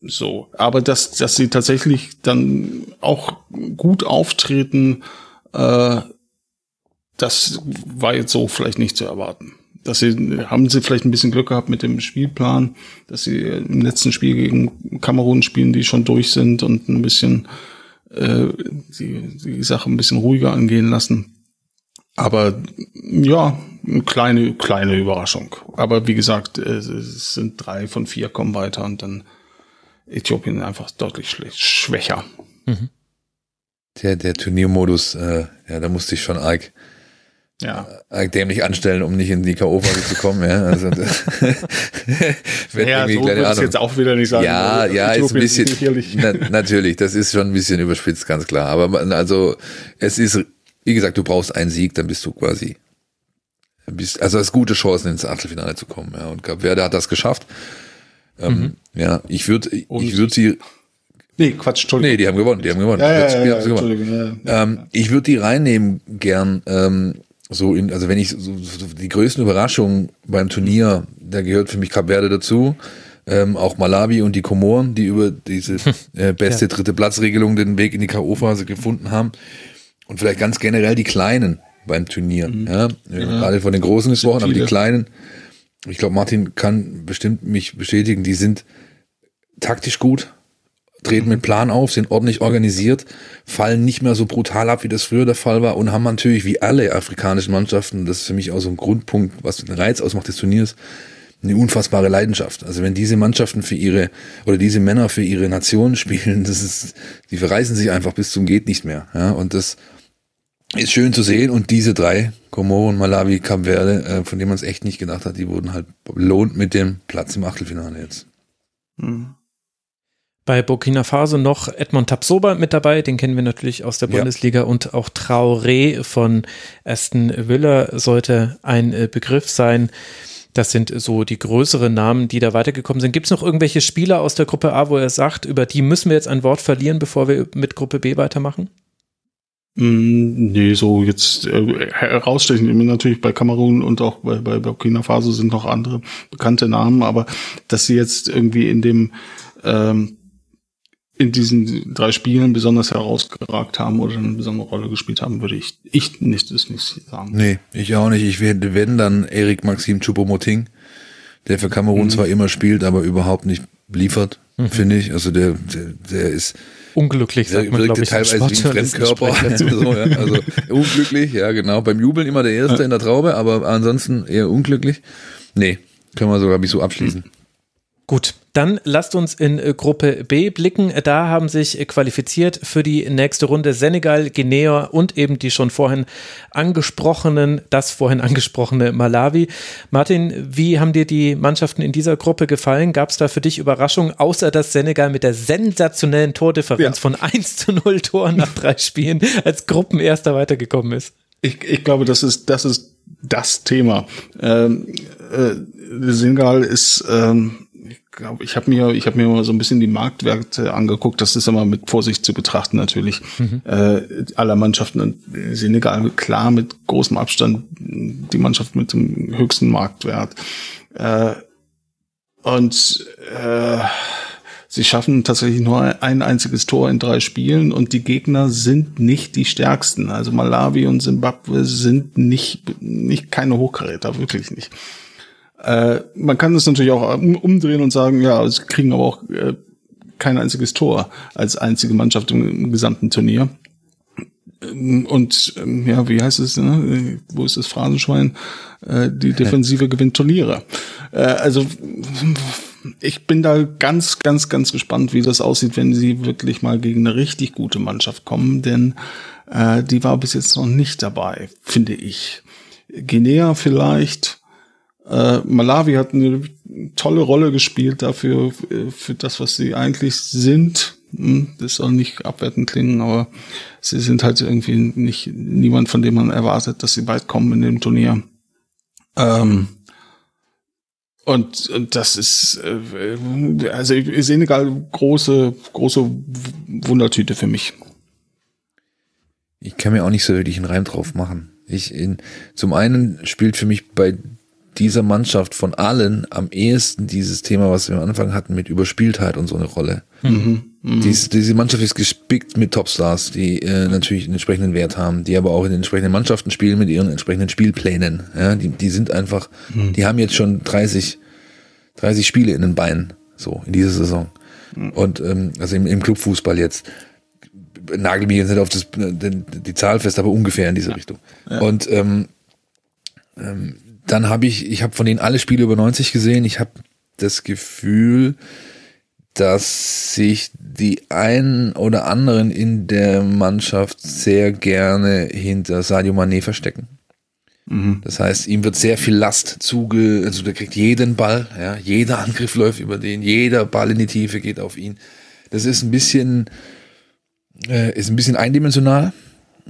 so, aber dass, dass sie tatsächlich dann auch gut auftreten, äh, das war jetzt so vielleicht nicht zu erwarten. dass sie, haben sie vielleicht ein bisschen Glück gehabt mit dem Spielplan, dass sie im letzten Spiel gegen Kamerun spielen, die schon durch sind und ein bisschen äh, die, die Sache ein bisschen ruhiger angehen lassen. Aber ja, eine kleine, kleine Überraschung. Aber wie gesagt, es sind drei von vier kommen weiter und dann Äthiopien einfach deutlich schwächer. Mhm.
Der, der Turniermodus, äh, ja, da musste ich schon arg
ja.
Äh, dämlich anstellen, um nicht in die K.O.-Phase zu kommen. Ja, also,
ja so würde ich jetzt auch wieder nicht sagen.
Ja, ja, ist ein bisschen, na, natürlich, das ist schon ein bisschen überspitzt, ganz klar. Aber also, es ist, wie gesagt, du brauchst einen Sieg, dann bist du quasi, bist, also hast gute Chancen ins Achtelfinale zu kommen. Ja, und Cap Verde hat das geschafft. Ähm, mhm. Ja, ich würde, ich würde sie,
Nee, Quatsch, Entschuldigung.
Nee, die haben gewonnen, die haben gewonnen.
Ja, ja, ja, ja, gewonnen.
Ja, ähm, ich würde die reinnehmen gern, ähm, so in, also wenn ich so, so die größten Überraschungen beim Turnier, da gehört für mich Cap Verde dazu, ähm, auch Malawi und die Komoren, die über diese äh, beste ja. dritte Platzregelung den Weg in die K.O.-Phase gefunden haben. Und vielleicht ganz generell die Kleinen beim Turnier. Mhm. Ja? ja. Gerade von den Großen gesprochen, aber die Kleinen, ich glaube, Martin kann bestimmt mich bestätigen, die sind taktisch gut, treten mit Plan auf, sind ordentlich organisiert, fallen nicht mehr so brutal ab, wie das früher der Fall war und haben natürlich wie alle afrikanischen Mannschaften, das ist für mich auch so ein Grundpunkt, was den Reiz ausmacht des Turniers, eine unfassbare Leidenschaft. Also wenn diese Mannschaften für ihre oder diese Männer für ihre Nation spielen, das ist, die verreißen sich einfach bis zum geht nicht mehr. Ja, und das ist schön zu sehen. Und diese drei, Komoren, Malawi, Cap Verde, äh, von denen man es echt nicht gedacht hat, die wurden halt belohnt mit dem Platz im Achtelfinale jetzt.
Mhm bei Burkina Faso noch Edmond Tapsoba mit dabei, den kennen wir natürlich aus der Bundesliga ja. und auch Traoré von Aston Villa sollte ein äh, Begriff sein. Das sind so die größeren Namen, die da weitergekommen sind. Gibt es noch irgendwelche Spieler aus der Gruppe A, wo er sagt, über die müssen wir jetzt ein Wort verlieren, bevor wir mit Gruppe B weitermachen?
Mm, nee, so jetzt äh, herausstechen natürlich bei Kamerun und auch bei, bei Burkina Faso sind noch andere bekannte Namen, aber dass sie jetzt irgendwie in dem ähm, in diesen drei Spielen besonders herausgeragt haben oder eine besondere Rolle gespielt haben, würde ich, ich nicht, das nicht sagen.
Nee, ich auch nicht. Ich werde, wenn dann Erik Maxim Choupo-Moting, der für Kamerun mhm. zwar immer spielt, aber überhaupt nicht liefert, mhm. finde ich. Also der, der, der ist
unglücklich,
sagt man, glaube ich, teilweise wie Fremdkörper. so, ja. Also unglücklich, ja genau. Beim Jubeln immer der Erste ja. in der Traube, aber ansonsten eher unglücklich. Nee, können wir sogar wie so abschließen.
Gut, dann lasst uns in äh, Gruppe B blicken. Da haben sich äh, qualifiziert für die nächste Runde Senegal, Guinea und eben die schon vorhin angesprochenen, das vorhin angesprochene Malawi. Martin, wie haben dir die Mannschaften in dieser Gruppe gefallen? Gab es da für dich Überraschungen, außer dass Senegal mit der sensationellen Tordifferenz ja. von 1 zu 0 Toren nach drei Spielen als Gruppenerster weitergekommen ist?
Ich, ich glaube, das ist, das ist das Thema. Ähm, äh, Senegal ist ähm, glaube, ich habe mir, ich habe mir mal so ein bisschen die Marktwerte angeguckt. Das ist immer mit Vorsicht zu betrachten natürlich. Mhm. Äh, aller Mannschaften in Senegal klar mit großem Abstand die Mannschaft mit dem höchsten Marktwert. Äh, und äh, sie schaffen tatsächlich nur ein einziges Tor in drei Spielen und die Gegner sind nicht die stärksten. Also Malawi und Simbabwe sind nicht, nicht keine Hochkaräter, wirklich nicht. Äh, man kann es natürlich auch umdrehen und sagen, ja, sie kriegen aber auch äh, kein einziges Tor als einzige Mannschaft im, im gesamten Turnier. Ähm, und ähm, ja, wie heißt es, ne? wo ist das Phrasenschwein? Äh, die Defensive gewinnt Turniere. Äh, also ich bin da ganz, ganz, ganz gespannt, wie das aussieht, wenn sie wirklich mal gegen eine richtig gute Mannschaft kommen, denn äh, die war bis jetzt noch nicht dabei, finde ich. Guinea vielleicht, äh, Malawi hat eine tolle Rolle gespielt dafür, für das, was sie eigentlich sind. Hm, das soll nicht abwertend klingen, aber sie sind halt irgendwie nicht niemand, von dem man erwartet, dass sie weit kommen in dem Turnier. Ähm, und, und das ist, äh, also Senegal große, große Wundertüte für mich.
Ich kann mir auch nicht so wirklich einen Reim drauf machen. Ich in, zum einen spielt für mich bei dieser Mannschaft von allen am ehesten dieses Thema, was wir am Anfang hatten, mit Überspieltheit und so eine Rolle. Mhm. Mhm. Dies, diese Mannschaft ist gespickt mit Topstars, die äh, natürlich einen entsprechenden Wert haben, die aber auch in den entsprechenden Mannschaften spielen mit ihren entsprechenden Spielplänen. Ja, die, die sind einfach, mhm. die haben jetzt schon 30, 30 Spiele in den Beinen, so in dieser Saison. Mhm. Und ähm, also im, im Clubfußball jetzt nagel mich jetzt nicht auf das, die, die Zahl fest, aber ungefähr in diese ja. Richtung. Ja. Und ähm, ähm, dann habe ich, ich habe von denen alle Spiele über 90 gesehen. Ich habe das Gefühl, dass sich die einen oder anderen in der Mannschaft sehr gerne hinter Sadio Mané verstecken. Mhm. Das heißt, ihm wird sehr viel Last zuge, also der kriegt jeden Ball, ja, jeder Angriff läuft über den, jeder Ball in die Tiefe geht auf ihn. Das ist ein bisschen, äh, ist ein bisschen eindimensional,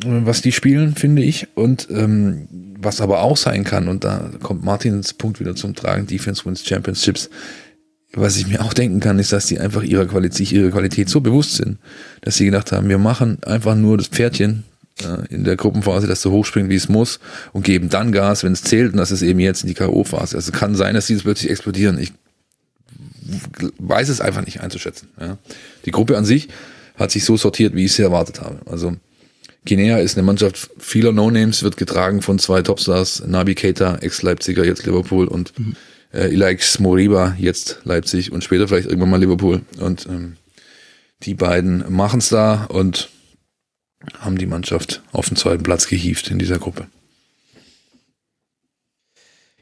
was die spielen, finde ich. Und ähm, was aber auch sein kann, und da kommt Martins Punkt wieder zum Tragen, Defense wins Championships, was ich mir auch denken kann, ist, dass die einfach ihrer Qualität, sich ihrer Qualität so bewusst sind, dass sie gedacht haben, wir machen einfach nur das Pferdchen äh, in der Gruppenphase, dass so hochspringt, wie es muss und geben dann Gas, wenn es zählt und das ist eben jetzt in die K.O.-Phase. Also kann sein, dass sie das plötzlich explodieren. Ich weiß es einfach nicht einzuschätzen. Ja. Die Gruppe an sich hat sich so sortiert, wie ich es erwartet habe. Also Guinea ist eine Mannschaft vieler No-Names, wird getragen von zwei Topstars, Nabi Keita, Ex-Leipziger, jetzt Liverpool und mhm äh, Ilaix Moriba, jetzt Leipzig und später vielleicht irgendwann mal Liverpool. Und ähm, die beiden machen es da und haben die Mannschaft auf den zweiten Platz gehievt in dieser Gruppe.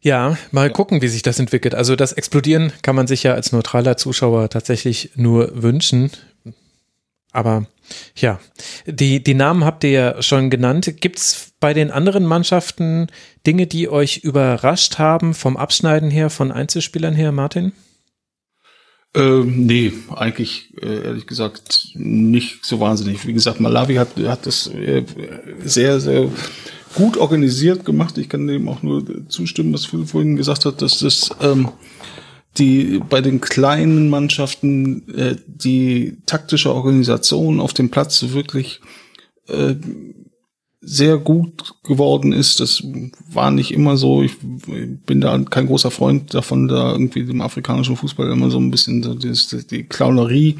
Ja, mal gucken, wie sich das entwickelt. Also das Explodieren kann man sich ja als neutraler Zuschauer tatsächlich nur wünschen. Aber ja, die, die Namen habt ihr ja schon genannt. Gibt es bei den anderen Mannschaften Dinge, die euch überrascht haben, vom Abschneiden her, von Einzelspielern her, Martin?
Ähm, nee, eigentlich äh, ehrlich gesagt nicht so wahnsinnig. Wie gesagt, Malawi hat, hat das äh, sehr, sehr gut organisiert gemacht. Ich kann dem auch nur zustimmen, was Phil vorhin gesagt hat, dass das ähm, die bei den kleinen Mannschaften äh, die taktische Organisation auf dem Platz wirklich äh, sehr gut geworden ist. Das war nicht immer so. Ich bin da kein großer Freund davon, da irgendwie dem afrikanischen Fußball immer so ein bisschen so die, die Clownerie,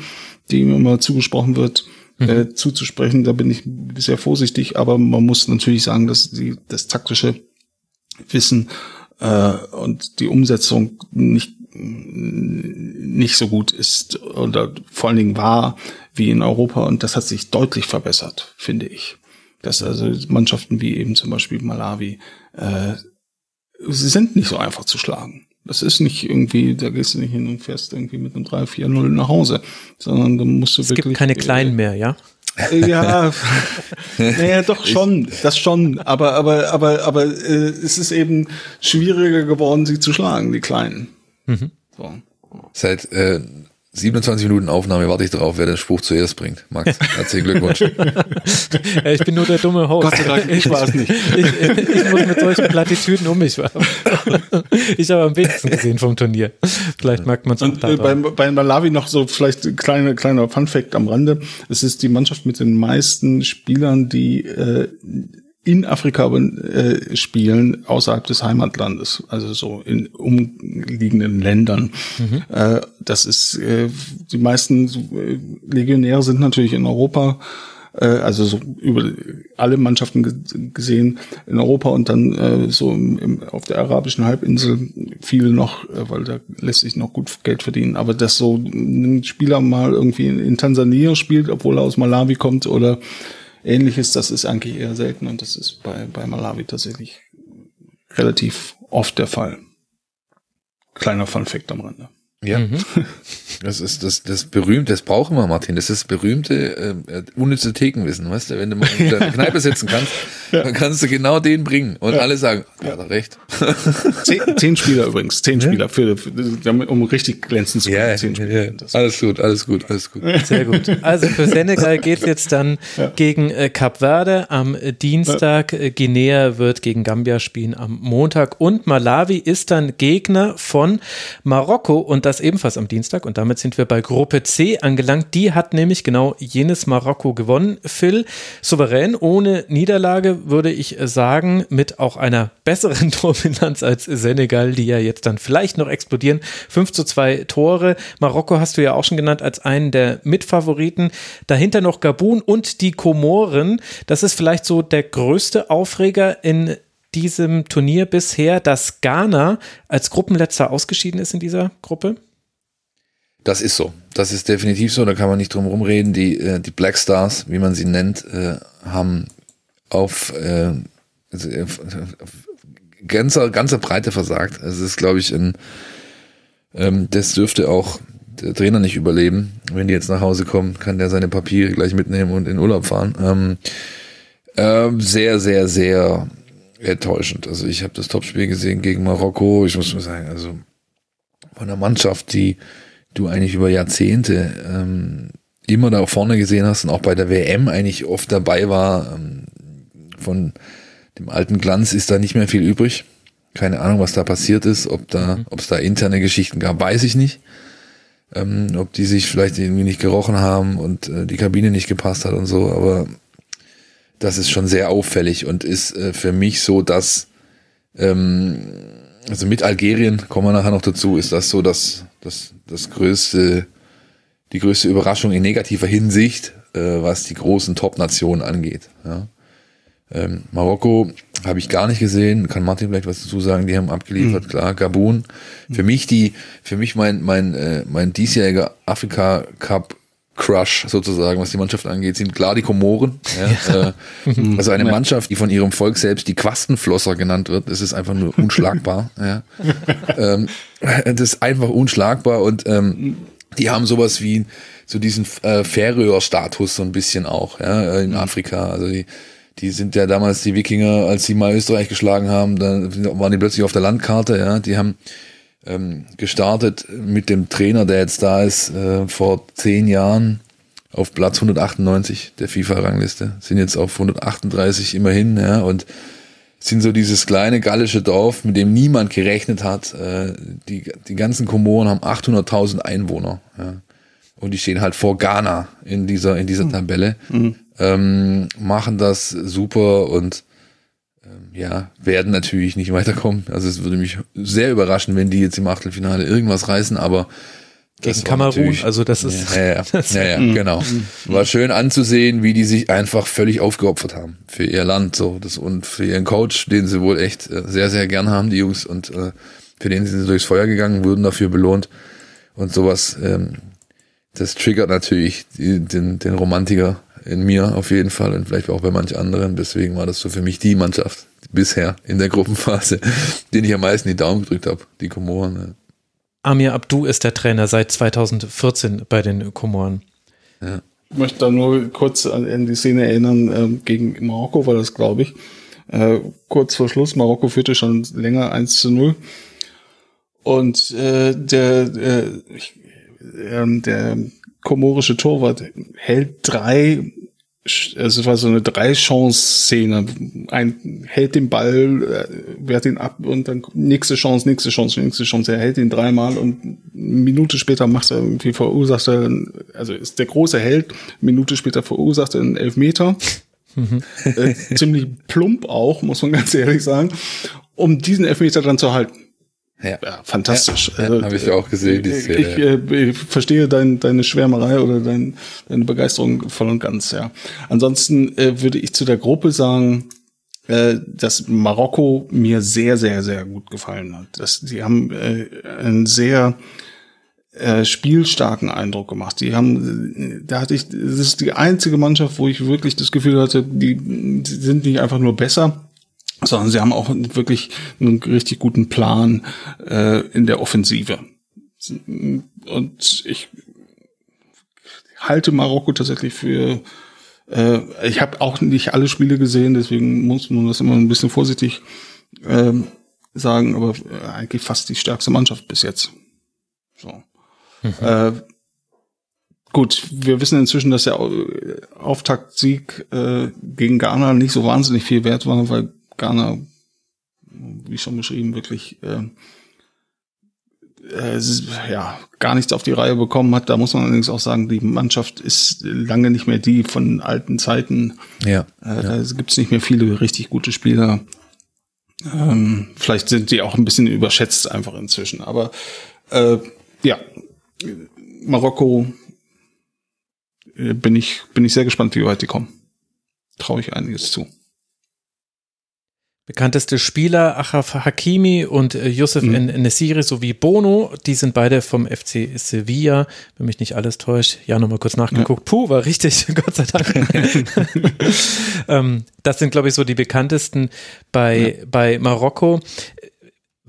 die ihm immer zugesprochen wird, mhm. äh, zuzusprechen. Da bin ich sehr vorsichtig, aber man muss natürlich sagen, dass die, das taktische Wissen äh, und die Umsetzung nicht nicht so gut ist oder vor allen Dingen war wie in Europa und das hat sich deutlich verbessert, finde ich. Dass also Mannschaften wie eben zum Beispiel Malawi, äh, sie sind nicht so einfach zu schlagen. Das ist nicht irgendwie, da gehst du nicht hin und fährst irgendwie mit einem 3-4-0 nach Hause, sondern da musst du
es
wirklich.
Es gibt keine Kleinen mehr, ja?
Äh, ja, naja, doch schon, das schon, aber aber aber aber äh, es ist eben schwieriger geworden, sie zu schlagen, die Kleinen. Mhm.
So. Seit äh, 27 Minuten Aufnahme warte ich darauf, wer den Spruch zuerst bringt. Max, herzlichen Glückwunsch.
ich bin nur der dumme Host.
Gott sei Dank, ich war es nicht.
Ich, ich, ich, muss mit solchen Plattitüden um mich werfen. Ich habe am wenigsten gesehen vom Turnier. Vielleicht mag man es
auch äh, bei, bei Malawi noch so vielleicht kleine, kleiner Funfact am Rande. Es ist die Mannschaft mit den meisten Spielern, die äh, in Afrika äh, spielen, außerhalb des Heimatlandes, also so in umliegenden Ländern. Mhm. Äh, das ist, äh, die meisten äh, Legionäre sind natürlich in Europa, äh, also so über alle Mannschaften gesehen in Europa und dann äh, so im, im, auf der arabischen Halbinsel viele noch, weil da lässt sich noch gut Geld verdienen. Aber dass so ein Spieler mal irgendwie in, in Tansania spielt, obwohl er aus Malawi kommt oder ähnliches, das ist eigentlich eher selten und das ist bei, bei Malawi tatsächlich relativ oft der Fall. Kleiner Funfact am Rande.
Ja, mhm. das ist das, das berühmte, das brauchen wir, Martin. Das ist das berühmte, äh, unnütze Thekenwissen, weißt du? Wenn du mal in der Kneipe sitzen kannst, ja. dann kannst du genau den bringen und ja. alle sagen, ja, hat er recht.
Zehn, zehn, Spieler übrigens, zehn Spieler, für, für, um richtig glänzen zu können.
Ja, zehn Spieler. Alles gut, alles gut, alles gut.
Sehr gut. Also für Senegal geht es jetzt dann gegen äh, Kap Verde am Dienstag. Äh, Guinea wird gegen Gambia spielen am Montag und Malawi ist dann Gegner von Marokko und das ebenfalls am Dienstag. Und damit sind wir bei Gruppe C angelangt. Die hat nämlich genau jenes Marokko gewonnen. Phil, souverän, ohne Niederlage, würde ich sagen, mit auch einer besseren Dominanz als Senegal, die ja jetzt dann vielleicht noch explodieren. 5 zu 2 Tore. Marokko hast du ja auch schon genannt als einen der Mitfavoriten. Dahinter noch Gabun und die Komoren. Das ist vielleicht so der größte Aufreger in diesem Turnier bisher, dass Ghana als Gruppenletzter ausgeschieden ist in dieser Gruppe?
Das ist so. Das ist definitiv so. Da kann man nicht drum herum reden. Die, äh, die Black Stars, wie man sie nennt, äh, haben auf äh, also, äh, ganzer, ganzer Breite versagt. Also es ist, glaube ich, ein, ähm, das dürfte auch der Trainer nicht überleben. Wenn die jetzt nach Hause kommen, kann der seine Papiere gleich mitnehmen und in Urlaub fahren. Ähm, ähm, sehr, sehr, sehr enttäuschend. Also ich habe das Topspiel gesehen gegen Marokko. Ich muss mal sagen, also von einer Mannschaft, die du eigentlich über Jahrzehnte ähm, immer da vorne gesehen hast und auch bei der WM eigentlich oft dabei war. Ähm, von dem alten Glanz ist da nicht mehr viel übrig. Keine Ahnung, was da passiert ist, ob da, mhm. ob es da interne Geschichten gab, weiß ich nicht. Ähm, ob die sich vielleicht irgendwie nicht gerochen haben und äh, die Kabine nicht gepasst hat und so, aber das ist schon sehr auffällig und ist äh, für mich so, dass ähm, also mit Algerien, kommen wir nachher noch dazu, ist das so, dass das, das größte, die größte Überraschung in negativer Hinsicht, äh, was die großen Top-Nationen angeht. Ja. Ähm, Marokko habe ich gar nicht gesehen, kann Martin vielleicht was dazu sagen, die haben abgeliefert, mhm. klar, Gabun. Für mich die, für mich mein, mein, äh, mein diesjähriger Afrika Cup Crush sozusagen, was die Mannschaft angeht, sind klar die Komoren. Ja. Äh, also eine Mannschaft, die von ihrem Volk selbst die Quastenflosser genannt wird, das ist einfach nur unschlagbar. ja. ähm, das ist einfach unschlagbar und ähm, die haben sowas wie so diesen äh, Färöer-Status so ein bisschen auch ja, in Afrika. Also die die sind ja damals die Wikinger, als sie mal Österreich geschlagen haben, dann waren die plötzlich auf der Landkarte, ja. Die haben ähm, gestartet mit dem Trainer, der jetzt da ist, äh, vor zehn Jahren auf Platz 198 der FIFA-Rangliste, sind jetzt auf 138 immerhin, ja, und sind so dieses kleine gallische Dorf, mit dem niemand gerechnet hat. Äh, die, die ganzen Komoren haben 800.000 Einwohner, ja. Und die stehen halt vor Ghana in dieser, in dieser hm. Tabelle. Mhm ähm, machen das super und ja, werden natürlich nicht weiterkommen. Also es würde mich sehr überraschen, wenn die jetzt im Achtelfinale irgendwas reißen, aber
gegen Kamerun, also das ist
ja, ja, ja, ja, ja genau. War schön anzusehen, wie die sich einfach völlig aufgeopfert haben für ihr Land so das und für ihren Coach, den sie wohl echt äh, sehr sehr gern haben, die Jungs und äh, für den sind sie durchs Feuer gegangen, wurden dafür belohnt und sowas. Ähm, das triggert natürlich den, den Romantiker in mir auf jeden Fall und vielleicht auch bei manch anderen. Deswegen war das so für mich die Mannschaft bisher in der Gruppenphase, den ich am meisten die Daumen gedrückt habe, die Komoren. Ja.
Amir Abdu ist der Trainer seit 2014 bei den Komoren.
Ja. Ich möchte da nur kurz an, die Szene erinnern, äh, gegen Marokko war das, glaube ich. Äh, kurz vor Schluss, Marokko führte schon länger 1 zu 0. Und äh, der, äh, ich, äh, der komorische Torwart hält drei, also es war so eine Drei-Chance-Szene. Ein hält den Ball, äh, wehrt ihn ab und dann nächste Chance, nächste Chance, nächste Chance. Er hält ihn dreimal und eine Minute später macht er irgendwie verursacht er, also ist der große Held, Minute später verursacht er einen Elfmeter. Mhm. Äh, ziemlich plump auch, muss man ganz ehrlich sagen, um diesen Elfmeter dann zu halten. Ja, ja fantastisch. Ja,
also, Habe ich auch gesehen. Die
Szene, ich, äh, ich verstehe dein, deine Schwärmerei oder dein, deine Begeisterung voll und ganz, ja. Ansonsten äh, würde ich zu der Gruppe sagen, äh, dass Marokko mir sehr, sehr, sehr gut gefallen hat. Das, die haben äh, einen sehr äh, spielstarken Eindruck gemacht. Die haben, da hatte ich, das ist die einzige Mannschaft, wo ich wirklich das Gefühl hatte, die, die sind nicht einfach nur besser, sondern sie haben auch wirklich einen richtig guten Plan äh, in der Offensive. Und ich halte Marokko tatsächlich für äh, ich habe auch nicht alle Spiele gesehen, deswegen muss man das immer ein bisschen vorsichtig äh, sagen, aber eigentlich fast die stärkste Mannschaft bis jetzt. So. Mhm. Äh, gut, wir wissen inzwischen, dass der Auftaktsieg äh, gegen Ghana nicht so wahnsinnig viel wert war, weil Ghana, wie schon beschrieben, wirklich äh, äh, ja, gar nichts auf die Reihe bekommen hat. Da muss man allerdings auch sagen, die Mannschaft ist lange nicht mehr die von alten Zeiten.
Ja.
Äh, ja. Da gibt es nicht mehr viele richtig gute Spieler. Ähm, vielleicht sind die auch ein bisschen überschätzt einfach inzwischen. Aber äh, ja, Marokko äh, bin ich, bin ich sehr gespannt, wie weit die kommen. Traue ich einiges zu.
Bekannteste Spieler Achraf Hakimi und äh, Youssef mhm. Nesiri sowie Bono, die sind beide vom FC Sevilla, wenn mich nicht alles täuscht. Ja, nochmal kurz nachgeguckt. Ja. Puh, war richtig, Gott sei Dank. ähm, das sind, glaube ich, so die bekanntesten bei, ja. bei Marokko.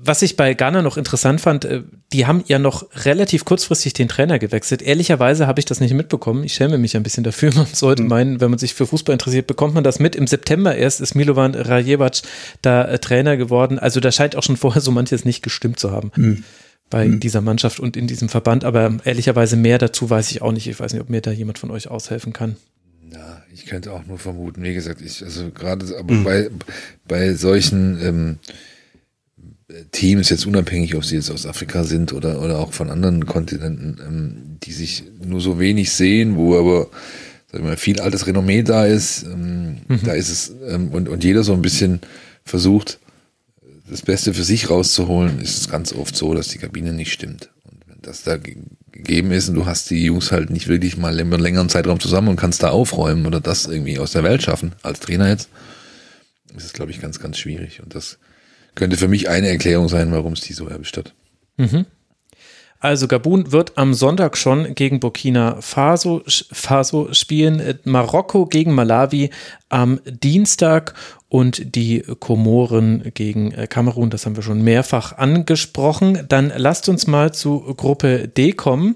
Was ich bei Ghana noch interessant fand, äh, die haben ja noch relativ kurzfristig den Trainer gewechselt. Ehrlicherweise habe ich das nicht mitbekommen. Ich schäme mich ein bisschen dafür. Man sollte mhm. meinen, wenn man sich für Fußball interessiert, bekommt man das mit. Im September erst ist Milovan Rajevac da äh, Trainer geworden. Also da scheint auch schon vorher so manches nicht gestimmt zu haben. Mhm. bei mhm. dieser Mannschaft und in diesem Verband. Aber ehrlicherweise mehr dazu weiß ich auch nicht. Ich weiß nicht, ob mir da jemand von euch aushelfen kann.
Na, ich könnte auch nur vermuten. Wie gesagt, ich, also gerade aber mhm. bei, bei solchen ähm, Teams, jetzt unabhängig, ob sie jetzt aus Afrika sind oder, oder auch von anderen Kontinenten, ähm, die sich nur so wenig sehen, wo aber sag mal, viel altes Renommee da ist, ähm, mhm. da ist es, ähm, und, und jeder so ein bisschen versucht, das Beste für sich rauszuholen, ist es ganz oft so, dass die Kabine nicht stimmt. Und wenn das da gegeben ist und du hast die Jungs halt nicht wirklich mal einen längeren Zeitraum zusammen und kannst da aufräumen oder das irgendwie aus der Welt schaffen, als Trainer jetzt, ist es, glaube ich, ganz, ganz schwierig. Und das könnte für mich eine Erklärung sein, warum es die so erwischt hat. Mhm.
Also Gabun wird am Sonntag schon gegen Burkina Faso, Faso spielen, äh, Marokko gegen Malawi am Dienstag und die Komoren gegen äh, Kamerun, das haben wir schon mehrfach angesprochen. Dann lasst uns mal zu Gruppe D kommen.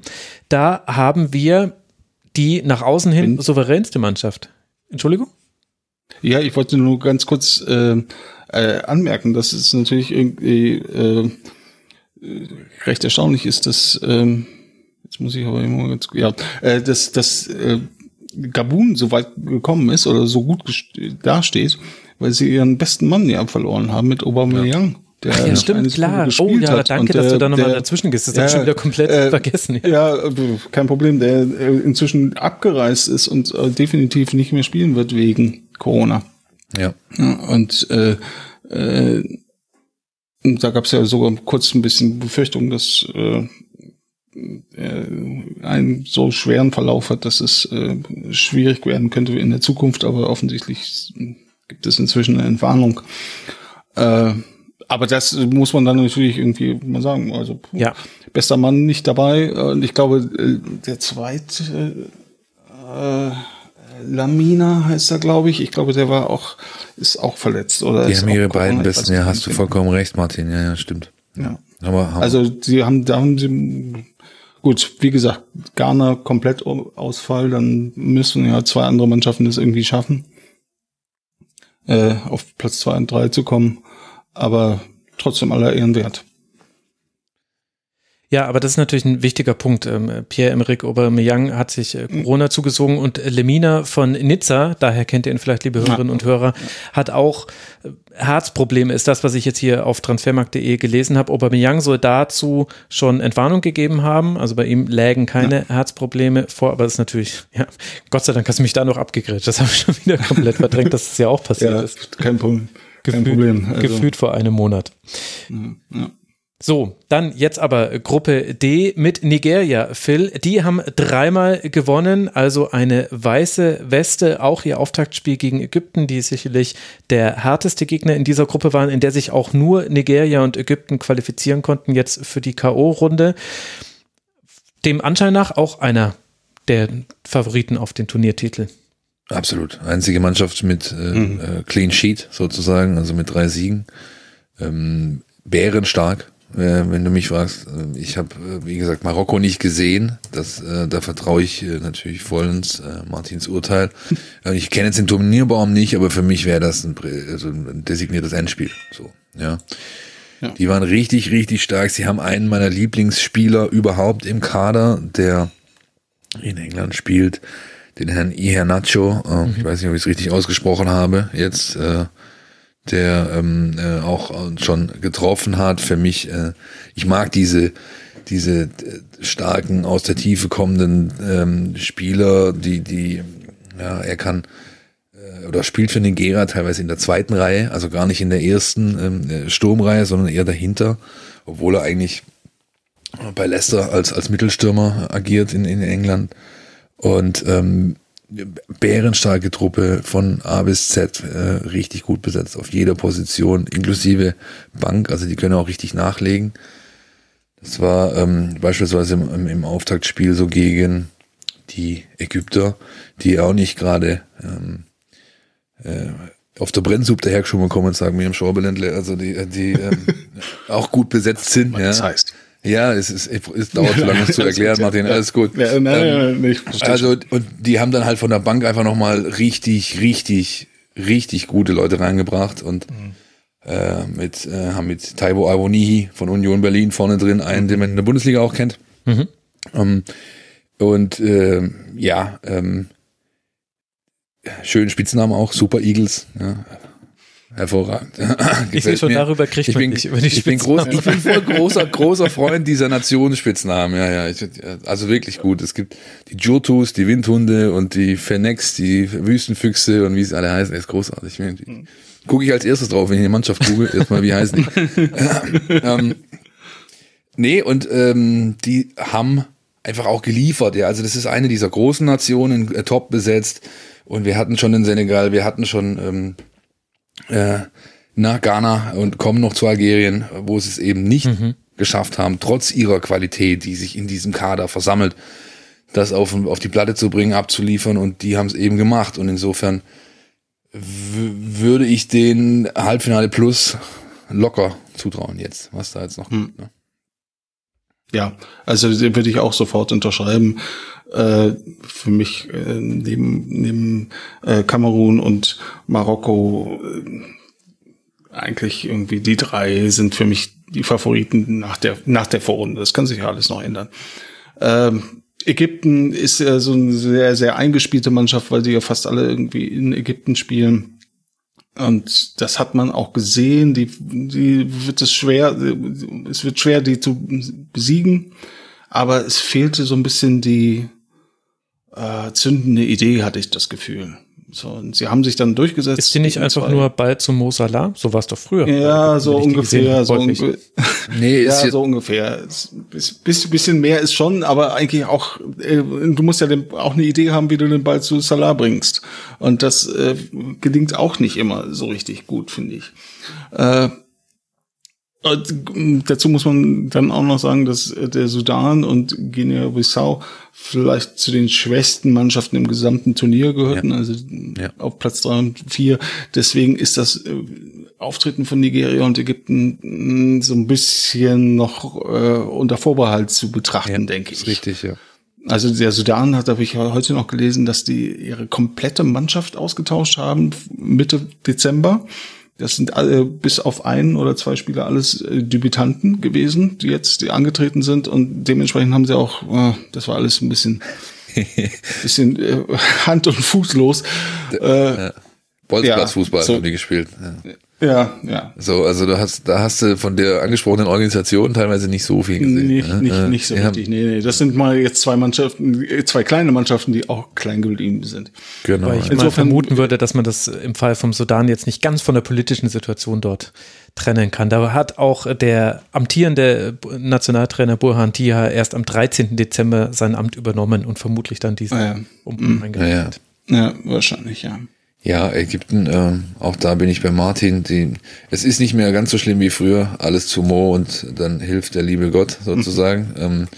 Da haben wir die nach außen hin souveränste Mannschaft. Entschuldigung?
Ja, ich wollte nur ganz kurz äh, äh, anmerken, dass es natürlich irgendwie äh, recht erstaunlich ist, dass ähm, jetzt muss ich aber immer ganz ja, äh, dass dass äh, Gabun so weit gekommen ist oder so gut dasteht, weil sie ihren besten Mann ja verloren haben mit Aubameyang. Ja.
Der Ach, ja, stimmt, klar. Oh ja, danke, dass du da nochmal dazwischen gehst. Das ja, habe ich schon wieder komplett äh, vergessen.
Ja. ja, kein Problem. Der äh, inzwischen abgereist ist und äh, definitiv nicht mehr spielen wird wegen Corona.
Ja.
und äh, äh, da gab es ja sogar kurz ein bisschen Befürchtung, dass äh, einen so schweren Verlauf hat, dass es äh, schwierig werden könnte in der Zukunft, aber offensichtlich gibt es inzwischen eine Entwarnung. Äh, aber das muss man dann natürlich irgendwie mal sagen. Also
ja.
bester Mann nicht dabei. Und ich glaube, äh, der zweite äh, Lamina heißt er, glaube ich. Ich glaube, der war auch, ist auch verletzt. Oder
die haben ihre beiden besten, ja, hast du vollkommen recht, Martin. Ja, ja, stimmt.
Ja. Aber, also sie haben, da haben sie gut, wie gesagt, Ghana komplett Ausfall, dann müssen ja zwei andere Mannschaften das irgendwie schaffen, äh, auf Platz zwei und drei zu kommen. Aber trotzdem aller Ehren wert.
Ja, aber das ist natürlich ein wichtiger Punkt. Ähm, Pierre-Emerick Aubameyang hat sich äh, Corona zugesogen und Lemina von Nizza, daher kennt ihr ihn vielleicht, liebe Hörerinnen und Hörer, hat auch äh, Herzprobleme, ist das, was ich jetzt hier auf transfermarkt.de gelesen habe. Aubameyang soll dazu schon Entwarnung gegeben haben. Also bei ihm lägen keine ja. Herzprobleme vor, aber das ist natürlich, ja, Gott sei Dank hast du mich da noch abgegrätscht. Das habe ich schon wieder komplett verdrängt, dass es ja auch passiert ja, ist.
Kein Problem.
Kein gefühlt, Problem. Also. Gefühlt vor einem Monat. Ja. So, dann jetzt aber Gruppe D mit Nigeria. Phil, die haben dreimal gewonnen, also eine weiße Weste, auch ihr Auftaktspiel gegen Ägypten, die sicherlich der härteste Gegner in dieser Gruppe waren, in der sich auch nur Nigeria und Ägypten qualifizieren konnten jetzt für die KO-Runde. Dem Anschein nach auch einer der Favoriten auf den Turniertitel.
Absolut. Einzige Mannschaft mit äh, mhm. äh, Clean Sheet sozusagen, also mit drei Siegen. Ähm, bärenstark wenn du mich fragst. Äh, ich habe, äh, wie gesagt, Marokko nicht gesehen. Das, äh, da vertraue ich äh, natürlich vollends äh, Martins Urteil. ich kenne jetzt den Turnierbaum nicht, aber für mich wäre das ein, also ein designiertes Endspiel. So, ja. ja. Die waren richtig, richtig stark. Sie haben einen meiner Lieblingsspieler überhaupt im Kader, der in England spielt, den Herrn Ihernacho. Äh, mhm. Ich weiß nicht, ob ich es richtig ausgesprochen habe. Jetzt äh, der ähm, äh, auch schon getroffen hat. Für mich, äh, ich mag diese diese äh, starken aus der Tiefe kommenden ähm, Spieler, die die ja er kann äh, oder spielt für Nigeria teilweise in der zweiten Reihe, also gar nicht in der ersten ähm, Sturmreihe, sondern eher dahinter, obwohl er eigentlich bei Leicester als, als Mittelstürmer agiert in, in England. Und ähm, bärenstarke Truppe von A bis Z, äh, richtig gut besetzt auf jeder Position, inklusive Bank, also die können auch richtig nachlegen. Das war ähm, beispielsweise im, im Auftaktspiel so gegen die Ägypter, die auch nicht gerade ähm, äh, auf der Brennsuppe dahergeschoben kommen und sagen, mir im Schorbeländle, also die, die ähm, auch gut besetzt sind.
Was
ja.
das heißt.
Ja, es, ist, es dauert zu lange, das zu erklären, Martin. Alles gut.
Ja, nein,
Ähm,
nein, nein,
also, und die haben dann halt von der Bank einfach nochmal richtig, richtig, richtig gute Leute reingebracht und äh, mit, äh, haben mit Taiwo Awonihi von Union Berlin vorne drin einen, den man in der Bundesliga auch kennt. Ähm, und äh, ja, ähm, schönen Spitznamen auch, Super Eagles. Ja. Hervorragend.
Ich sehe schon,
mir.
darüber kriegt
ich
man
bin,
nicht über die
ich bin, groß,
Spitznamen.
ich bin voll großer, großer Freund dieser Nationsspitznamen. Ja, ja. Ich, also wirklich gut. Es gibt die Jotus, die Windhunde und die Fenex, die Wüstenfüchse und wie sie alle heißen. Das ist großartig. Gucke ich als erstes drauf, wenn ich eine Mannschaft google. Erstmal, wie heißen die? ähm, nee, und ähm, die haben einfach auch geliefert. Ja, also das ist eine dieser großen Nationen, äh, top besetzt. Und wir hatten schon in Senegal, wir hatten schon ähm, äh, nach Ghana und kommen noch zu Algerien, wo sie es eben nicht geschafft haben, trotz ihrer Qualität, die sich in diesem Kader versammelt, das auf, auf die Platte zu bringen, abzuliefern und die haben es eben gemacht und insofern würde ich den Halbfinale Plus locker zutrauen jetzt, was da jetzt noch kommt. Ne?
Ja, also den würde ich auch sofort unterschreiben. Äh, für mich äh, neben, neben äh, Kamerun und Marokko äh, eigentlich irgendwie die drei sind für mich die Favoriten nach der nach der Vorrunde. Das kann sich ja alles noch ändern. Ähm, Ägypten ist ja so eine sehr sehr eingespielte Mannschaft, weil die ja fast alle irgendwie in Ägypten spielen. Und das hat man auch gesehen. Die, die wird es schwer, es wird schwer, die zu besiegen. Aber es fehlte so ein bisschen die äh, zündende Idee, hatte ich das Gefühl. So, und sie haben sich dann durchgesetzt.
Ist die nicht einfach
zwei-
nur Ball zum Mo Salah? So war es doch früher.
Ja, so
die gesehen
ungefähr.
habe,
So unge
Nee, ist
ja, so ungefähr. Es- bis- bis- bisschen mehr ist schon, aber eigentlich auch, äh, du musst ja den, auch eine Idee haben, wie du den Ball zu Salah bringst. Und das äh, gelingt auch nicht immer so richtig gut, finde ich. Äh, und, dazu muss man dann auch noch sagen, dass der Sudan und Guinea-Bissau vielleicht zu den schwächsten Mannschaften im gesamten Turnier gehörten, also
Ja.
auf Platz drei und vier. Deswegen ist das äh, Auftreten von Nigeria und Ägypten mh, so ein bisschen noch äh, unter Vorbehalt zu betrachten, denke
ist
ich.
richtig, ja.
Also der Sudan hat, habe ich heute noch gelesen, dass die ihre komplette Mannschaft ausgetauscht haben Mitte Dezember. Das sind alle bis auf einen oder zwei Spieler alles äh, Debütanten gewesen, die jetzt die angetreten sind und dementsprechend haben sie auch, äh, das war alles ein bisschen, bisschen äh, Hand und Fußlos. Äh,
Bolzplatzfußball
Ja, so-
haben die gespielt. Ja.
Ja, ja.
So, also du hast, da hast du von der angesprochenen Organisation teilweise nicht so viel gesehen.
Nicht,
ne?
nicht,
Äh,
nicht so
haben-
richtig. Nee, nee. Das sind mal jetzt zwei Mannschaften, zwei kleine Mannschaften, die auch klein geblieben sind.
Genau.
Weil ich mal
Insofern-
vermuten würde, dass man das im Fall vom Sudan jetzt nicht ganz von der politischen Situation dort trennen kann. Da hat auch der amtierende Nationaltrainer Burhan Tia erst am 13. Dezember sein Amt übernommen und vermutlich dann diesen
Ah ja.
Umbruch
ja,
eingeleitet.
ja.
Ja, wahrscheinlich, ja.
Ja, Ägypten, ähm, auch da bin ich bei Martin. Die, es ist nicht mehr ganz so schlimm wie früher. Alles zu Mo und dann hilft der liebe Gott sozusagen. Ähm,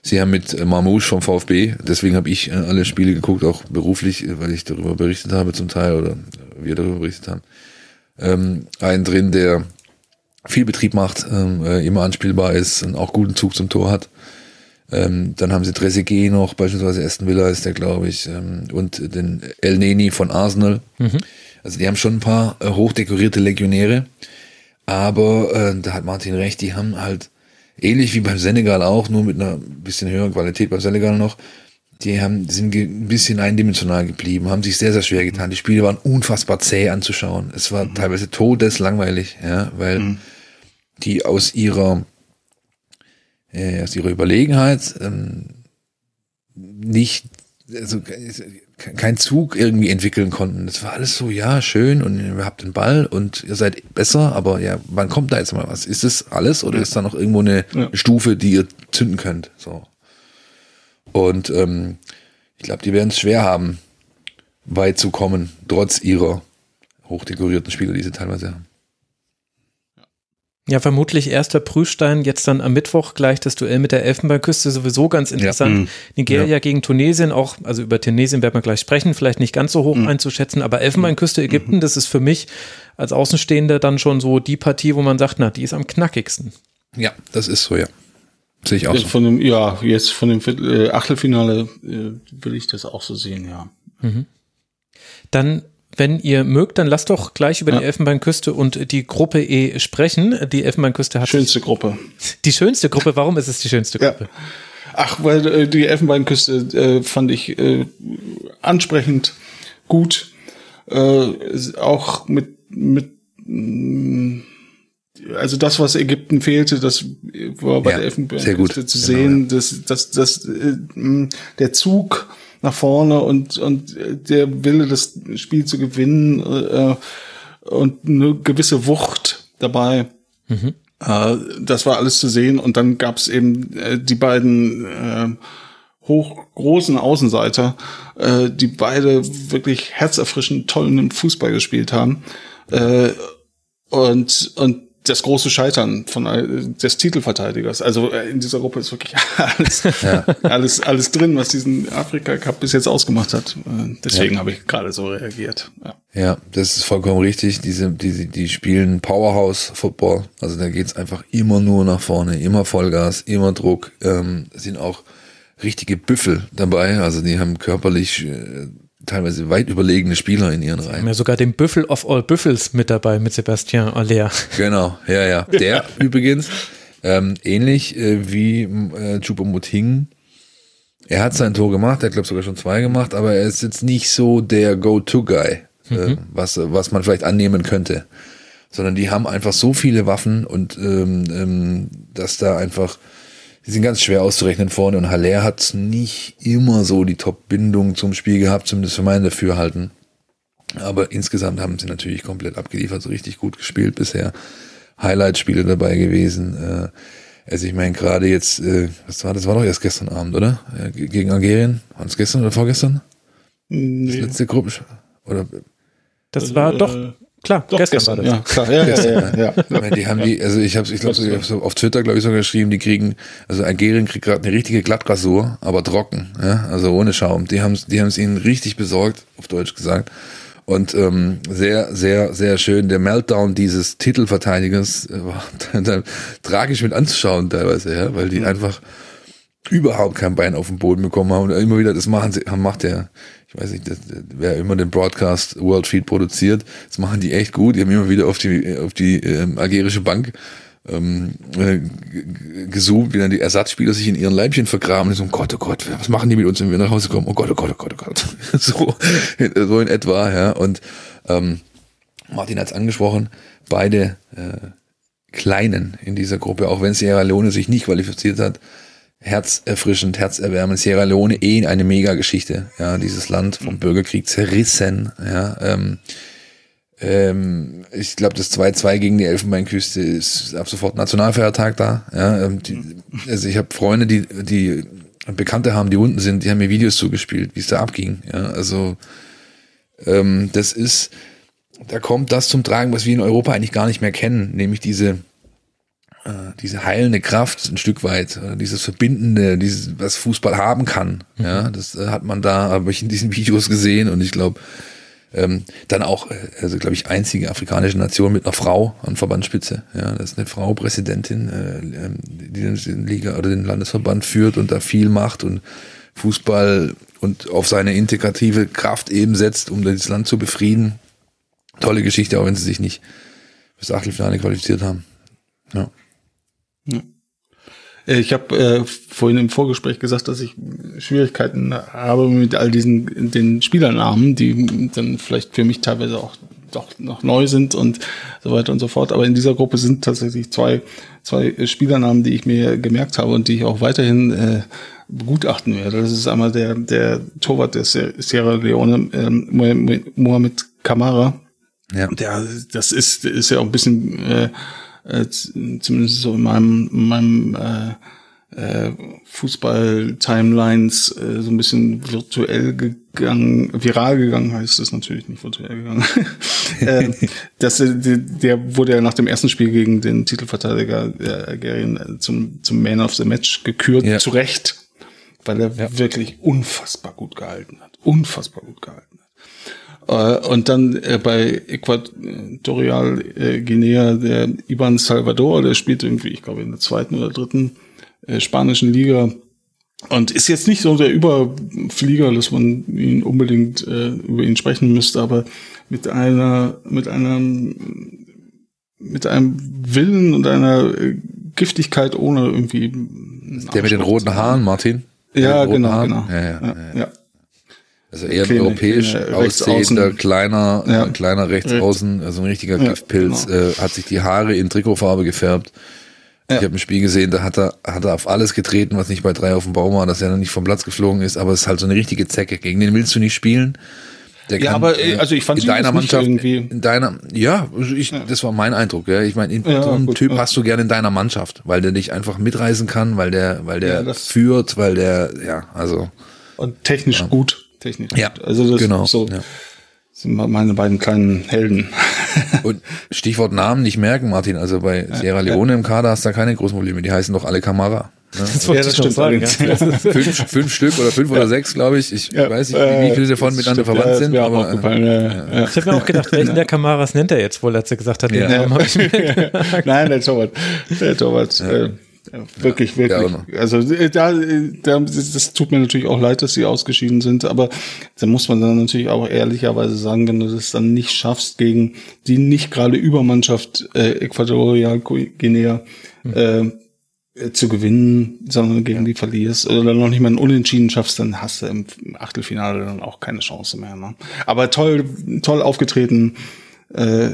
sie haben mit äh, Marmouche vom VfB, deswegen habe ich äh, alle Spiele geguckt, auch beruflich, äh, weil ich darüber berichtet habe zum Teil oder äh, wir darüber berichtet haben. Ähm, einen drin, der viel Betrieb macht, ähm, äh, immer anspielbar ist und auch guten Zug zum Tor hat. Ähm, dann haben sie Trezeguet noch, beispielsweise Aston Villa ist der, glaube ich, ähm, und den El Neni von Arsenal. Also die haben schon ein paar äh, hochdekorierte Legionäre, aber äh, da hat Martin recht, die haben halt ähnlich wie beim Senegal auch, nur mit einer bisschen höheren Qualität beim Senegal noch, die haben, sind ein bisschen eindimensional geblieben, haben sich sehr, sehr schwer getan. Die Spiele waren unfassbar zäh anzuschauen. Es war teilweise todeslangweilig, ja, weil die aus ihrer äh, aus ihrer Überlegenheit ähm, nicht, also keinen Zug irgendwie entwickeln konnten. Das war alles so, ja, schön und ihr habt den Ball und ihr seid besser, aber ja, wann kommt da jetzt mal was? Ist es alles oder ist da noch irgendwo eine
Ja.
Stufe, die ihr zünden könnt? So. Und ähm, ich glaube, die werden es schwer haben, weit zu kommen, trotz ihrer hochdekorierten Spieler, die sie teilweise haben.
Ja, vermutlich erster Prüfstein, jetzt dann am Mittwoch gleich das Duell mit der Elfenbeinküste, sowieso ganz interessant.
Mhm.
Nigeria gegen Tunesien, auch, also über Tunesien werden wir gleich sprechen, vielleicht nicht ganz so hoch
Mhm.
einzuschätzen, aber Elfenbeinküste, Ägypten, das ist für mich als Außenstehender dann schon so die Partie, wo man sagt, na, die ist am knackigsten.
Ja, das ist so, ja. Sehe ich auch so.
Von dem, ja, jetzt von dem Viertel- äh, Achtelfinale äh, will ich das auch so sehen, ja.
Dann, wenn ihr mögt, dann lasst doch gleich über
Ja.
die Elfenbeinküste und die Gruppe E sprechen. Die Elfenbeinküste hat
Schönste Gruppe.
die schönste Gruppe. Warum ist es die schönste
Ja.
Gruppe?
Ach, weil äh, die Elfenbeinküste äh, fand ich äh, ansprechend gut. Äh, auch mit, mit mh, also das, was Ägypten fehlte, das war bei
Ja,
der
sehr gut.
Elfenbeinküste zu
Genau,
sehen, dass, dass, dass äh, mh, der Zug nach vorne und, und äh, der Wille, das Spiel zu gewinnen äh, und eine gewisse Wucht dabei. Äh, das war alles zu sehen und dann gab es eben äh, die beiden äh, hoch großen Außenseiter, äh, die beide wirklich herzerfrischend tollen Fußball gespielt haben äh, und und das große Scheitern von äh, des Titelverteidigers. Also äh, in dieser Gruppe ist wirklich alles, alles, alles drin, was diesen Afrika Cup bis jetzt ausgemacht hat. Äh, deswegen habe ich gerade so reagiert. Ja.
Ja, das ist vollkommen richtig. Diese, die, die spielen Powerhouse-Football. Also da geht's einfach immer nur nach vorne, immer Vollgas, immer Druck. Ähm, es sind auch richtige Büffel dabei. Also die haben körperlich teilweise weit überlegene Spieler in ihren
Wir haben
Reihen.
ja sogar den Büffel of all Büffels mit dabei, mit Sebastian Aller.
Genau, ja, ja. Der übrigens, ähm, ähnlich äh, wie äh, Choupo-Moting, er hat sein Tor gemacht, er hat glaube sogar schon zwei gemacht, aber er ist jetzt nicht so der Go-To-Guy, äh, was, was man vielleicht annehmen könnte. Sondern die haben einfach so viele Waffen und ähm, ähm, dass da einfach, die sind ganz schwer auszurechnen vorne und Haller hat nicht immer so die Top-Bindung zum Spiel gehabt, zumindest für mein Dafürhalten. Aber insgesamt haben sie natürlich komplett abgeliefert, so richtig gut gespielt bisher. Highlight-Spiele dabei gewesen. Äh, also ich meine gerade jetzt, äh, was war das? War doch erst gestern Abend, oder? Ge- gegen Algerien? War das gestern oder vorgestern? Das letzte Gruppen oder
Das war doch, klar,
Doch,
gestern, war das.
Ja, klar, ja, ja, ja, ja.
Ich meine, die haben die, also ich habe, ich glaube, ich hab so auf Twitter glaube ich sogar geschrieben, die kriegen, also Algerien kriegt gerade eine richtige Glattrasur, aber trocken, ja, also ohne Schaum. Die haben, die haben es ihnen richtig besorgt, auf Deutsch gesagt. Und ähm, sehr, sehr, sehr schön. Der Meltdown dieses Titelverteidigers äh, war dann tragisch mit anzuschauen teilweise, ja, weil die einfach überhaupt kein Bein auf den Boden bekommen haben und immer wieder das machen sie, macht der, ich weiß nicht, das, wer immer den Broadcast World Feed produziert, das machen die echt gut. Die haben immer wieder auf die auf die ähm, algerische Bank ähm, äh, g- g- gezoomt, wie dann die Ersatzspieler sich in ihren Leibchen vergraben. Und so, oh Gott, oh Gott, was machen die mit uns, wenn wir nach Hause kommen? Oh Gott, oh Gott, oh Gott, oh Gott. so, in- so in etwa, ja. Und ähm, Martin hat es angesprochen, beide äh, Kleinen in dieser Gruppe, auch wenn Sierra Leone sich nicht qualifiziert hat, herzerfrischend, herzerwärmend. Sierra Leone eh eine Mega-Geschichte, ja, dieses Land vom Bürgerkrieg zerrissen, ja, ähm, ähm, ich glaube, das 2-2 gegen die Elfenbeinküste ist ab sofort Nationalfeiertag da. Ja, ähm, die, also ich habe Freunde, die, die Bekannte haben, die unten sind, die haben mir Videos zugespielt, wie es da abging. Ja, also ähm, das ist, da kommt das zum Tragen, was wir in Europa eigentlich gar nicht mehr kennen, nämlich diese diese heilende Kraft ein Stück weit, äh, dieses Verbindende, dieses, was Fußball haben kann. Ja, das äh, hat man da, habe ich in diesen Videos gesehen und ich glaube, ähm, dann auch, äh, also glaube ich, einzige afrikanische Nation mit einer Frau an Verbandsspitze. Ja, das ist eine Frau Präsidentin, äh, ähm, die den Liga oder den Landesverband führt und da viel macht und Fußball und auf seine integrative Kraft eben setzt, um das Land zu befrieden. Tolle Geschichte, auch wenn sie sich nicht fürs Achtelfinale qualifiziert haben. Ja.
Äh, Ich habe äh, vorhin im Vorgespräch gesagt, dass ich Schwierigkeiten habe mit all diesen den Spielernamen, die dann vielleicht für mich teilweise auch doch noch neu sind und so weiter und so fort. Aber in dieser Gruppe sind tatsächlich zwei, zwei Spielernamen, die ich mir gemerkt habe und die ich auch weiterhin äh, begutachten werde. Das ist einmal der, der Torwart der Sierra Leone, ähm, Mohamed Kamara. Ja. Der, das ist, ist ja auch ein bisschen, äh, äh, zumindest so in meinem, in meinem äh, äh, Fußball-Timelines äh, so ein bisschen virtuell gegangen, viral gegangen heißt es natürlich nicht virtuell gegangen. äh, das, äh, der wurde ja nach dem ersten Spiel gegen den Titelverteidiger der Algerien äh, zum, zum Man of the Match gekürt, ja. zu Recht, weil er ja. wirklich unfassbar gut gehalten hat. Unfassbar gut gehalten. Und dann äh, bei Äquatorial äh, Guinea der Iban Salvador, der spielt irgendwie, ich glaube, in der zweiten oder dritten äh, spanischen Liga und ist jetzt nicht so der Überflieger, dass man ihn unbedingt äh, über ihn sprechen müsste, aber mit einer, mit einem, mit einem Willen und einer äh, Giftigkeit ohne irgendwie.
Der mit den roten Haaren, Martin?
Ja, genau, Haaren? genau.
Ja, ja, ja, ja. Also eher ein europäisch aussehender, kleiner, ja. kleiner Rechtsaußen, also ein richtiger Giftpilz, genau. äh, hat sich die Haare in Trikotfarbe gefärbt ja. Ich habe ein Spiel gesehen, da hat er, hat er auf alles getreten, was nicht bei drei auf dem Baum war, dass er noch nicht vom Platz geflogen ist, aber es ist halt so eine richtige Zecke. Gegen den willst du nicht spielen.
Der ja, kann, aber äh, also ich fand
in deiner Mannschaft irgendwie. in deiner ja, ich, ja. das war mein Eindruck. Ja, ich meine, ja, so einen gut, Typ ja. hast du gerne in deiner Mannschaft, weil der dich einfach mitreisen kann, weil der, weil der führt, weil der ja also
und technisch gut, technisch.
Ja,
also das genau. So, sind meine beiden kleinen Helden.
Und Stichwort Namen nicht merken, Martin. Also bei Sierra Leone ja. im Kader hast du da keine großen Probleme. Die heißen doch alle Kamara.
Ne? Das wollte ja, das ich stimmt sagen. Ja.
fünf, fünf Stück oder fünf ja. oder sechs, glaube ich. Ich ja. weiß nicht, wie, wie viele davon miteinander stimmt, verwandt sind. Aber,
äh, Ich habe mir auch gedacht, welchen der Kamaras nennt er jetzt wohl, als er gesagt hat, den Namen habe ich mir
Nein, der Torwart. Der Torwart. Äh, wirklich, wirklich. Ja, also äh, da, da, das tut mir natürlich auch leid, dass sie ausgeschieden sind, aber da muss man dann natürlich auch ehrlicherweise sagen, wenn du das dann nicht schaffst gegen die nicht gerade Übermannschaft äh, Äquatorial Guinea mhm. äh, zu gewinnen, sondern gegen ja. die verlierst oder dann noch nicht mal einen Unentschieden schaffst, dann hast du im Achtelfinale dann auch keine Chance mehr. Ne? Aber toll, toll aufgetreten, äh,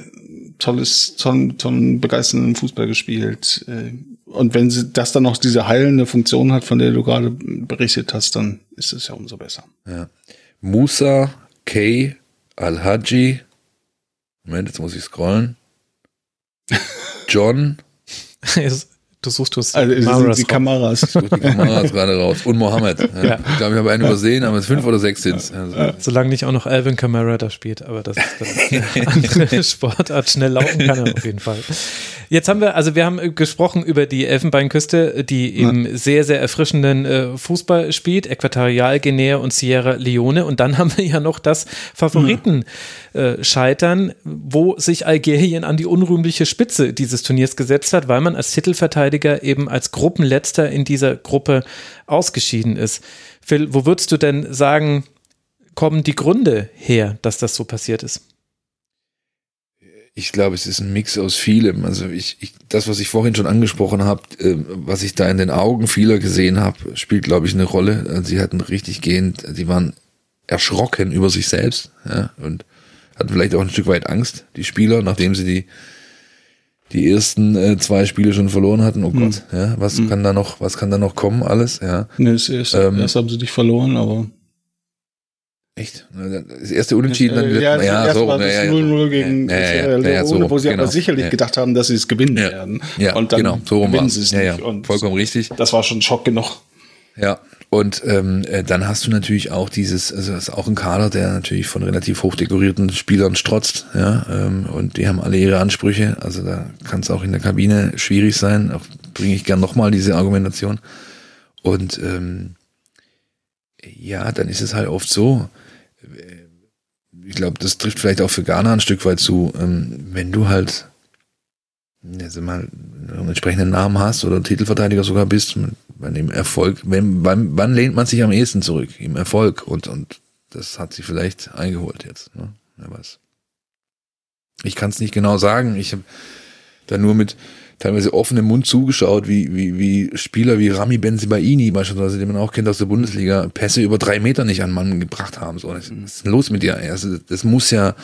tolles, tollen, tollen begeisternden Fußball gespielt. Äh, und wenn sie das dann noch diese heilende Funktion hat, von der du gerade berichtet hast, dann ist es ja umso besser.
Ja. Musa K. Al-Haji. Moment, jetzt muss ich scrollen. John.
Du suchst du
also, die Kameras. Ich
suche die Kameras gerade raus. Und Mohammed. Ja. Ja. Ich glaube, ich habe einen übersehen, aber es fünf oder sechs sind.
Also. Solange nicht auch noch Alvin Kamara da spielt, aber das ist dann eine andere Sportart. Schnell laufen kann er auf jeden Fall. Jetzt haben wir, also wir haben gesprochen über die Elfenbeinküste, die eben ja. sehr, sehr erfrischenden äh, Fußball spielt, Äquatorialguinea und Sierra Leone. Und dann haben wir ja noch das Favoriten-Scheitern, äh, wo sich Algerien an die unrühmliche Spitze dieses Turniers gesetzt hat, weil man als Titelverteidiger eben als Gruppenletzter in dieser Gruppe ausgeschieden ist. Phil, wo würdest du denn sagen, kommen die Gründe her, dass das so passiert ist?
Ich glaube, es ist ein Mix aus vielem. Also ich, ich das, was ich vorhin schon angesprochen habe, äh, was ich da in den Augen vieler gesehen habe, spielt, glaube ich, eine Rolle. Also sie hatten richtig gehend, sie waren erschrocken über sich selbst ja, und hatten vielleicht auch ein Stück weit Angst, die Spieler, nachdem sie die die ersten äh, zwei Spiele schon verloren hatten. Oh Gott, mhm. ja, was mhm. kann da noch, was kann da noch kommen, alles, ja.
Nee, das erste, ähm, erst haben sie dich verloren, aber
Echt? Das erste Unentschieden dann
wieder. Ja, das ja, so, war das 0-0 gegen ja, ja, ja, so, wo sie genau. aber sicherlich gedacht haben, dass sie es gewinnen werden.
Ja, und dann genau, so gewinnen sie es ja, nicht.
Und
vollkommen richtig.
Das war schon Schock genug.
Ja, und ähm, äh, dann hast du natürlich auch dieses, also das ist auch ein Kader, der natürlich von relativ hochdekorierten Spielern strotzt, ja, ähm, und die haben alle ihre Ansprüche, also da kann es auch in der Kabine schwierig sein, auch bringe ich gern nochmal diese Argumentation. Und ähm, ja, dann ist es halt oft so, ich glaube, das trifft vielleicht auch für Ghana ein Stück weit zu, ähm, wenn du halt also mal einen entsprechenden Namen hast oder Titelverteidiger sogar bist, bei dem Erfolg, wenn, wann, wann lehnt man sich am ehesten zurück? Im Erfolg und, und das hat sie vielleicht eingeholt jetzt. Ne? Wer weiß. Ich kann es nicht genau sagen. Ich habe da nur mit, teilweise offenem Mund zugeschaut, wie, wie, wie Spieler wie Rami Benzibaini beispielsweise, den man auch kennt aus der Bundesliga, Pässe über drei Meter nicht an Mann gebracht haben. So, was ist denn los mit dir? Also, das muss ja,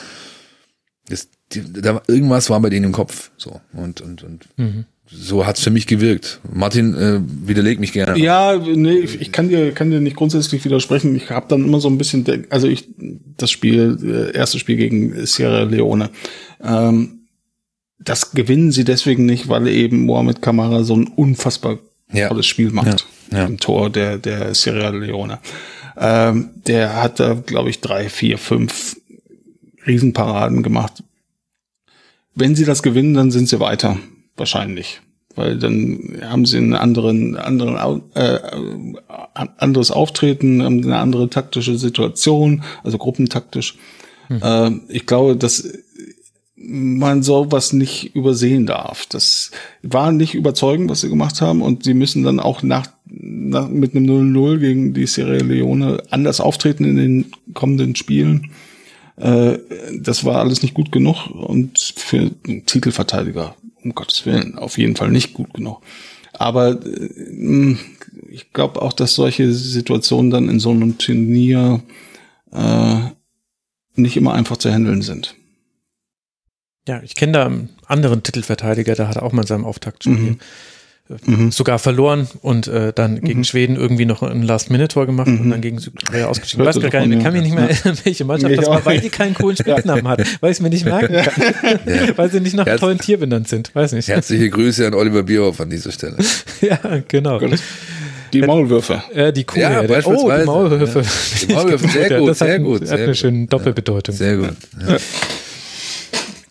das, die, da, irgendwas war bei denen im Kopf. So, und, und, und,
mhm.
so hat's für mich gewirkt. Martin, äh, widerleg mich gerne.
Ja, nee, ich, ich kann dir kann dir nicht grundsätzlich widersprechen. Ich habe dann immer so ein bisschen, also ich das Spiel, äh, erste Spiel gegen Sierra Leone, ähm, das gewinnen sie deswegen nicht, weil eben Mohamed Kamara so ein unfassbar
Ja.
tolles Spiel macht
Ja, ja.
im Tor der der Sierra Leone. Ähm, der hat da, glaube ich, drei, vier, fünf Riesenparaden gemacht. Wenn sie das gewinnen, dann sind sie weiter, wahrscheinlich. Weil dann haben sie einen anderen, anderen, äh, äh, anderes Auftreten, eine andere taktische Situation, also gruppentaktisch. Äh, ich glaube, dass man sowas nicht übersehen darf. Das war nicht überzeugend, was sie gemacht haben, und sie müssen dann auch nach, nach mit einem 0-0 gegen die Sierra Leone anders auftreten in den kommenden Spielen. Äh, das war alles nicht gut genug und für einen Titelverteidiger, um Gottes Willen, auf jeden Fall nicht gut genug. Aber äh, ich glaube auch, dass solche Situationen dann in so einem Turnier äh, nicht immer einfach zu handeln sind.
Ja, ich kenne da einen anderen Titelverteidiger, der hat auch mal in seinem Auftaktspiel
Mhm.
äh,
Mhm.
sogar verloren und äh, dann gegen Schweden irgendwie noch ein Last-Minute-Tor gemacht und dann gegen Südkorea ausgeschieden. Ich weiß gar nicht,
davon,
ich kann
ja.
mich nicht mehr erinnern, welche Mannschaft
Nee,
das war, weil
nicht.
die keinen coolen Spitznamen hat, weil ich es mir nicht merken kann, weil sie nicht nach
Herz-
tollen Tier benannt sind, weiß nicht.
Herzliche Grüße an Oliver Bierhoff an dieser Stelle.
Ja, genau.
Die Maulwürfe.
Äh, die Kuh,
Ja,
ja, der, oh, die Maulhöfe.
Ja. Die Maulwürfe, sehr gut,
das hat,
sehr gut,
Hat
sehr
eine
gut.
schöne Doppelbedeutung.
Sehr gut.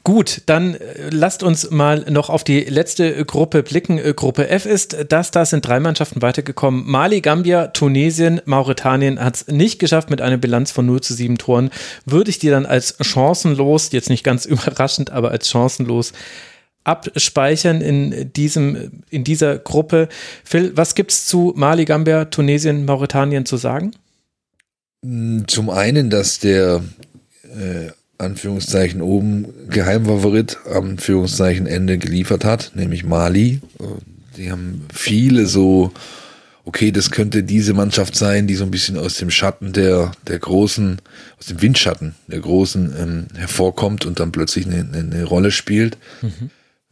Gut, dann äh, lasst uns mal noch auf die letzte Gruppe blicken. Äh, Gruppe F ist das, da sind drei Mannschaften weitergekommen. Mali, Gambia, Tunesien, Mauretanien hat es nicht geschafft mit einer Bilanz von 0 zu 7 Toren. Würde ich dir dann als chancenlos, jetzt nicht ganz überraschend, aber als chancenlos abspeichern in diesem, in dieser Gruppe. Phil, was gibt's zu Mali, Gambia, Tunesien, Mauretanien zu sagen?
Zum einen, dass der äh, Anführungszeichen oben Geheimfavorit Anführungszeichen Ende geliefert hat, nämlich Mali. Äh, Die haben viele so, okay, das könnte diese Mannschaft sein, die so ein bisschen aus dem Schatten der, der großen, aus dem Windschatten der großen ähm, hervorkommt und dann plötzlich eine, eine, Rolle spielt.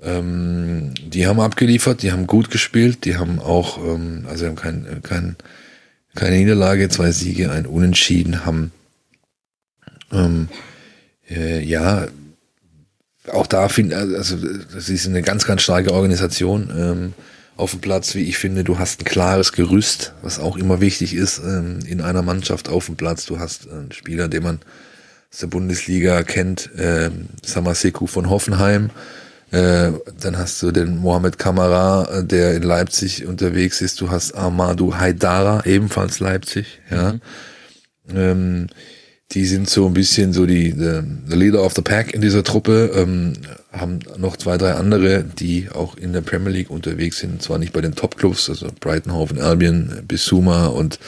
Ähm, die haben abgeliefert, die haben gut gespielt, die haben auch, ähm, also haben kein, kein, keine Niederlage, zwei Siege, ein Unentschieden, haben ähm, äh, ja auch da finde also das ist eine ganz, ganz starke Organisation ähm, auf dem Platz, wie ich finde. Du hast ein klares Gerüst, was auch immer wichtig ist ähm, in einer Mannschaft auf dem Platz. Du hast einen Spieler, den man aus der Bundesliga kennt, ähm, Samaseku von Hoffenheim. Äh, dann hast du den Mohamed Kamara, äh, der in Leipzig unterwegs ist. Du hast Amadou Haidara, ebenfalls Leipzig. Ja. Ähm, die sind so ein bisschen so die the, Leader of the Pack in dieser Truppe, ähm, haben noch zwei, drei andere, die auch in der Premier League unterwegs sind, zwar nicht bei den Top-Clubs, also Brighton, Hove Albion, Bissouma und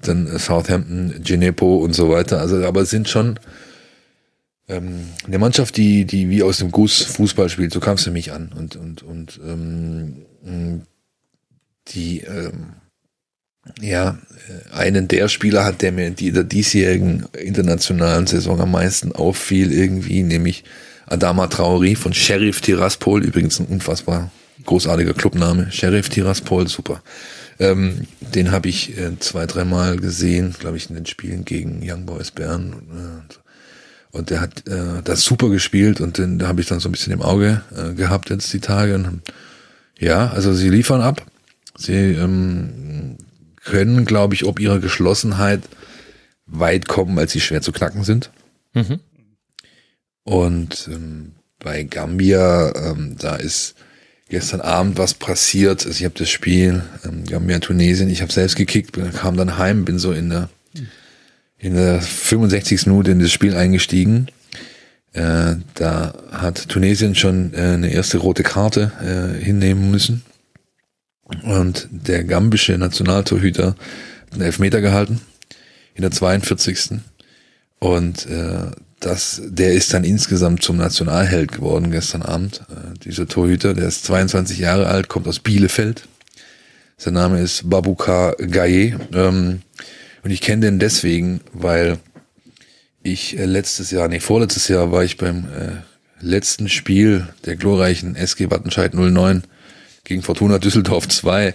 dann Southampton, Genepo und so weiter, also aber sind schon ähm, eine Mannschaft, die, die wie aus dem Guss Fußball spielt, so kam es mich an. Und, und, und ähm, die ähm, ja, äh, einen der Spieler hat, der mir in der diesjährigen internationalen Saison am meisten auffiel, irgendwie, nämlich Adama Traori von Sheriff Tiraspol, übrigens ein unfassbar großartiger Clubname, Sheriff Tiraspol, super. Ähm, den habe ich äh, zwei, dreimal gesehen, glaube ich, in den Spielen gegen Young Boys Bern. Und, und der hat äh, das super gespielt und den da habe ich dann so ein bisschen im Auge äh, gehabt jetzt die Tage. Und, ja, also sie liefern ab. Sie ähm, können, glaube ich, ob ihrer Geschlossenheit weit kommen, weil sie schwer zu knacken sind.
Mhm.
Und ähm, bei Gambia, ähm, da ist gestern Abend was passiert. Also ich habe das Spiel ähm, Gambia Tunesien, ich habe selbst gekickt, bin- kam dann heim, bin so in der in der 65. Minute in das Spiel eingestiegen. Äh, da hat Tunesien schon äh, eine erste rote Karte äh, hinnehmen müssen. Und der gambische Nationaltorhüter hat einen Elfmeter gehalten in der 42. Und äh, das, der ist dann insgesamt zum Nationalheld geworden gestern Abend. Äh, dieser Torhüter, der ist 22 Jahre alt, kommt aus Bielefeld. Sein Name ist Babukar Gaye. Ähm, und ich kenne den deswegen, weil ich äh, letztes Jahr, nee, vorletztes Jahr war ich beim äh, letzten Spiel der glorreichen SG Wattenscheid 09 gegen Fortuna Düsseldorf 2.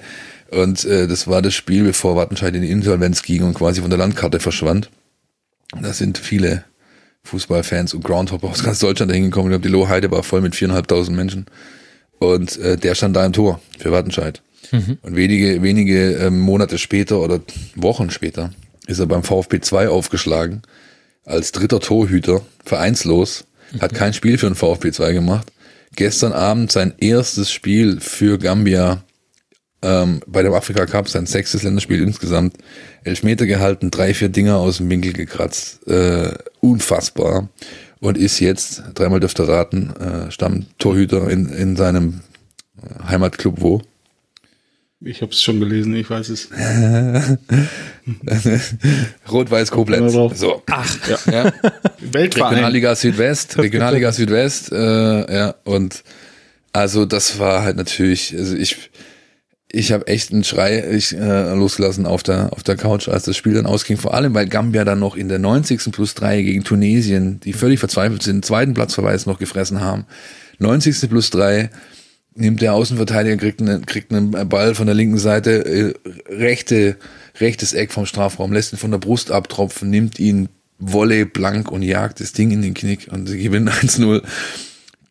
Und äh, das war das Spiel, bevor Wattenscheid in die Insolvenz ging und quasi von der Landkarte verschwand. Da sind viele Fußballfans und Groundhopper aus ganz Deutschland hingekommen. Ich glaube, die Lohheide war voll mit viereinhalbtausend Menschen. Und äh, der stand da im Tor für Wattenscheid. Mhm. Und wenige, wenige äh, Monate später oder Wochen später ist er beim VfB 2 aufgeschlagen als dritter Torhüter, vereinslos, mhm. hat kein Spiel für den VfB 2 gemacht. Gestern Abend sein erstes Spiel für Gambia ähm, bei dem Afrika Cup, sein sechstes Länderspiel insgesamt. Elfmeter gehalten, drei, vier Dinger aus dem Winkel gekratzt. Äh, unfassbar. Und ist jetzt, dreimal dürfte raten, äh, Stammtorhüter in, in seinem Heimatclub wo?
Ich habe es schon gelesen, ich weiß es.
Rot-Weiß Koblenz. So. Ach, ja. ja. Weltverein. Regionalliga Südwest, Regionalliga Südwest, äh, ja, und also das war halt natürlich, also ich, ich habe echt einen Schrei ich, äh, losgelassen auf der, auf der Couch, als das Spiel dann ausging. Vor allem, weil Gambia dann noch in der 90. plus 3 gegen Tunesien, die völlig verzweifelt sind, zweiten Platzverweis noch gefressen haben. 90. plus 3 nimmt der Außenverteidiger, kriegt einen, kriegt einen Ball von der linken Seite, äh, rechte, rechtes Eck vom Strafraum, lässt ihn von der Brust abtropfen, nimmt ihn Volley blank und jagt das Ding in den Knick und sie gewinnen 1-0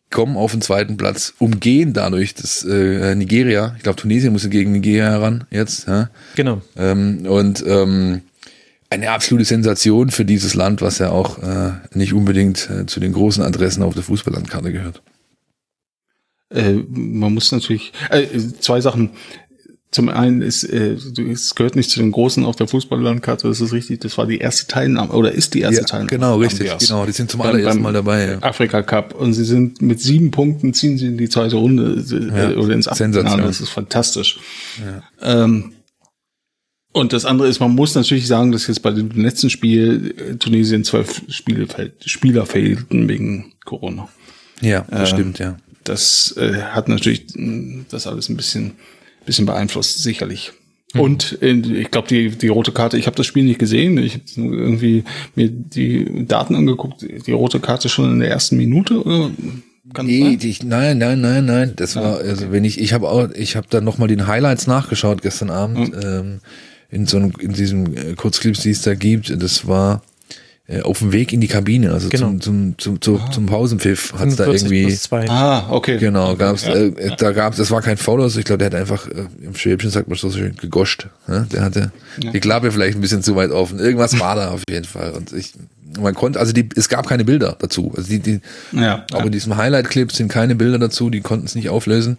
kommen auf den zweiten Platz, umgehen dadurch das äh, Nigeria. Ich glaube, Tunesien musste gegen Nigeria heran jetzt. Ja?
Genau.
Ähm, und ähm, eine absolute Sensation für dieses Land, was ja auch äh, nicht unbedingt äh, zu den großen Adressen auf der Fußballlandkarte gehört.
Äh, man muss natürlich äh, zwei Sachen. Zum einen ist, äh, es gehört nicht zu den Großen auf der Fußballlandkarte, das ist richtig, das war die erste Teilnahme, oder ist die erste ja, Teilnahme.
Genau, richtig, Ambias. genau, die sind zum allerersten Mal dabei. Ja.
Afrika Cup und sie sind mit sieben Punkten, ziehen sie in die zweite Runde äh, ja, oder ins Achtelfinale, das ist fantastisch. Ja. Ähm, und das andere ist, man muss natürlich sagen, dass jetzt bei dem letzten Spiel äh, Tunesien zwölf Spiele, Spieler fehlten wegen Corona.
Ja, das äh, stimmt, ja
das äh, hat natürlich hm, das alles ein bisschen, bisschen beeinflusst, sicherlich. Mhm. Und äh, ich glaube, die, die rote Karte, ich habe das Spiel nicht gesehen. Ich habe irgendwie mir die Daten angeguckt, die rote Karte schon in der ersten Minute oder?
Nee, die, nein, nein, nein, nein. Das ja, war, also wenn ich, ich habe auch, ich habe dann nochmal den Highlights nachgeschaut gestern Abend, mhm. ähm, in so einem, in diesem äh, Kurzclips, die es da gibt. Das war äh, auf dem Weg in die Kabine, also genau. zum, zum, zum, zum, ah. zum Pausenpfiff hat es da irgendwie.
Ah, okay.
Genau, gab's, ja. äh, da gab's, das war kein Foul, also ich glaube, der hat einfach, äh, im Schwäbchen sagt man so schön, gegoscht. Ne? Der hatte ja. die Klappe vielleicht ein bisschen zu weit offen. Irgendwas war da auf jeden Fall. Und ich, man konnte, also die, es gab keine Bilder dazu. Also die, die, ja, auch in diesem Highlight-Clip sind keine Bilder dazu, die konnten es nicht auflösen.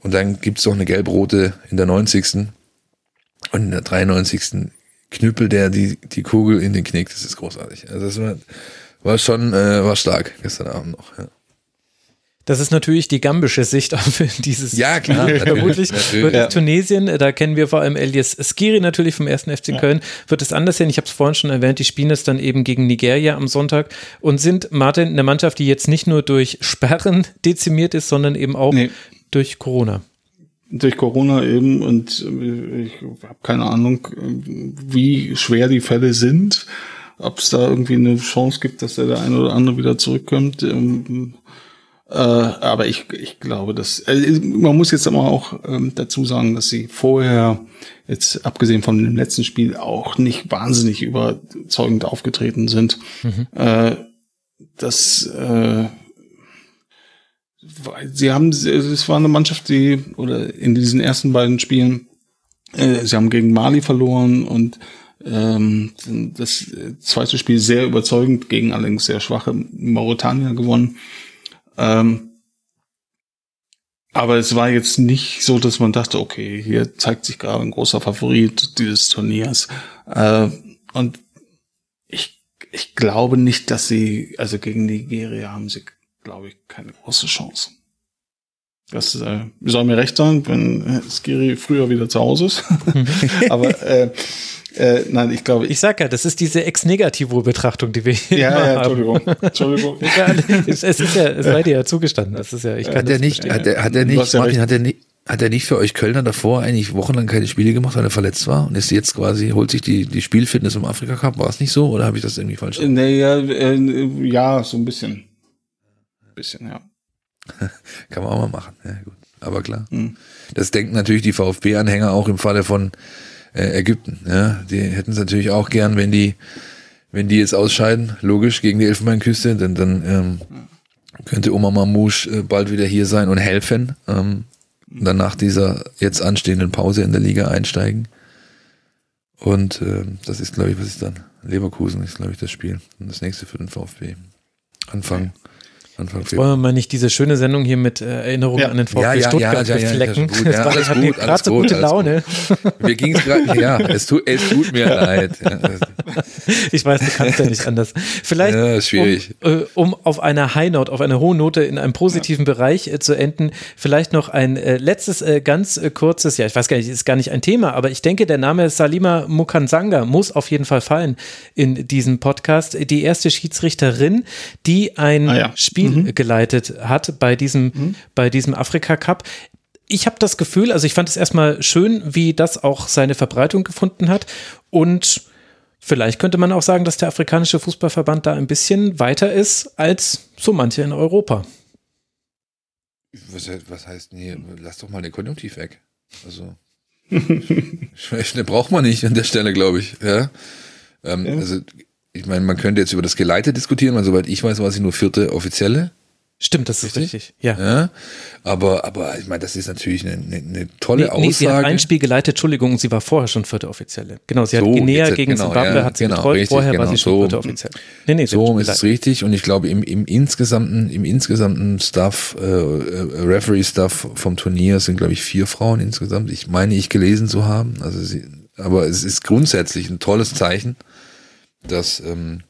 Und dann gibt's noch eine gelb-rote in der 90. Und in der 93 knüppelt der die, die Kugel in den Knick. Das ist großartig. Also das war, war schon, äh, war stark gestern Abend noch. Ja.
Das ist natürlich die gambische Sicht auf dieses.
Ja, klar.
Vermutlich natürlich, wird ja. Tunesien, da kennen wir vor allem Elias Skiri natürlich vom ersten FC Köln, wird es anders sein. Ich habe es vorhin schon erwähnt, die spielen es dann eben gegen Nigeria am Sonntag und sind, Martin, eine Mannschaft, die jetzt nicht nur durch Sperren dezimiert ist, sondern eben auch nee. durch Corona
durch Corona eben und äh, ich habe keine Ahnung, wie schwer die Fälle sind, ob es da irgendwie eine Chance gibt, dass der, der eine oder andere wieder zurückkommt. Ähm, äh, aber ich, ich glaube, dass äh, man muss jetzt aber auch ähm, dazu sagen, dass sie vorher jetzt abgesehen von dem letzten Spiel auch nicht wahnsinnig überzeugend aufgetreten sind. Mhm. Äh, das äh, sie haben, es war eine Mannschaft, die, oder in diesen ersten beiden Spielen, äh, sie haben gegen Mali verloren und ähm, das zweite Spiel sehr überzeugend gegen allerdings sehr schwache Mauretanier gewonnen. Ähm, aber es war jetzt nicht so, dass man dachte, okay, hier zeigt sich gerade ein großer Favorit dieses Turniers. Äh, und ich, ich glaube nicht, dass sie, also gegen Nigeria haben sie glaube ich, keine große Chance. Das äh, soll mir recht sein, wenn äh, Skiri früher wieder zu Hause ist. Aber äh, äh, nein, ich glaube.
Ich sag ja, das ist diese Ex-Negativo-Betrachtung, die wir hier
ja, ja, Entschuldigung. Entschuldigung.
ja, es, ist ja, es sei dir ja zugestanden. Das ist ja, ich kann
hat er nicht, hat er, hat er nicht, Martin, hat er nicht, hat er nicht für euch Kölner davor eigentlich wochenlang keine Spiele gemacht, weil er verletzt war und ist jetzt quasi, holt sich die, die Spielfitness im Afrika Cup? War es nicht so oder habe ich das irgendwie falsch
gemacht? Nee, ja, äh, ja, so ein bisschen bisschen, ja.
Kann man auch mal machen, ja gut. aber klar. Mhm. Das denken natürlich die VfB-Anhänger auch im Falle von äh, Ägypten. Ja? Die hätten es natürlich auch gern, wenn die, wenn die jetzt ausscheiden, logisch, gegen die Elfenbeinküste, denn dann ähm, könnte Oma Mamouche äh, bald wieder hier sein und helfen. Ähm, dann nach dieser jetzt anstehenden Pause in der Liga einsteigen. Und äh, das ist, glaube ich, was ist dann? Leverkusen ist, glaube ich, das Spiel. Und das nächste für den VfB. Anfang.
Anfang Jetzt wollen wir mal nicht diese schöne Sendung hier mit äh, Erinnerungen ja. an den VfB
ja, ja,
Stuttgart
ja, ja,
beflecken.
Ja, ja,
war,
gut,
gerade so gute Laune.
Mir ging es gerade, ja, es tut, es tut mir leid.
ich weiß, du kannst ja nicht anders. Vielleicht,
ja, schwierig.
Um, äh, um auf einer High Note, auf einer hohen Note in einem positiven Bereich äh, zu enden, vielleicht noch ein äh, letztes äh, ganz äh, kurzes, ja, ich weiß gar nicht, ist gar nicht ein Thema, aber ich denke, der Name Salima Mukansanga muss auf jeden Fall fallen in diesem Podcast. Die erste Schiedsrichterin, die ein ah, ja. Spiel mhm. geleitet hat bei diesem, mhm. bei diesem Afrika Cup. Ich habe das Gefühl, also ich fand es erstmal schön, wie das auch seine Verbreitung gefunden hat und Vielleicht könnte man auch sagen, dass der afrikanische Fußballverband da ein bisschen weiter ist als so manche in Europa.
Was, was heißt, nee, lass doch mal den Konjunktiv weg. Also, ne, braucht man nicht an der Stelle, glaube ich. Ja? Ähm, ja. Also, ich meine, man könnte jetzt über das Geleite diskutieren, weil soweit ich weiß, war sie nur vierte Offizielle.
Stimmt, das ist richtig. Ja.
ja. Aber, aber ich meine, das ist natürlich eine, eine, eine tolle nee, Aussage.
Nee, sie hat ein Spiel geleitet, Entschuldigung, sie war vorher schon vierte Offizielle. Genau, sie hat so, Guinea gegen genau, Zimbabwe, ja, hat sie genau, betreut, richtig, vorher genau, war sie schon so, vierte Offizielle.
Nee, nee, so ist es richtig und ich glaube, im, im insgesamten, im insgesamten Staff, äh, äh, Referee-Staff vom Turnier sind, glaube ich, vier Frauen insgesamt. Ich meine, ich gelesen zu haben. Also sie, aber es ist grundsätzlich ein tolles Zeichen, dass, ähm,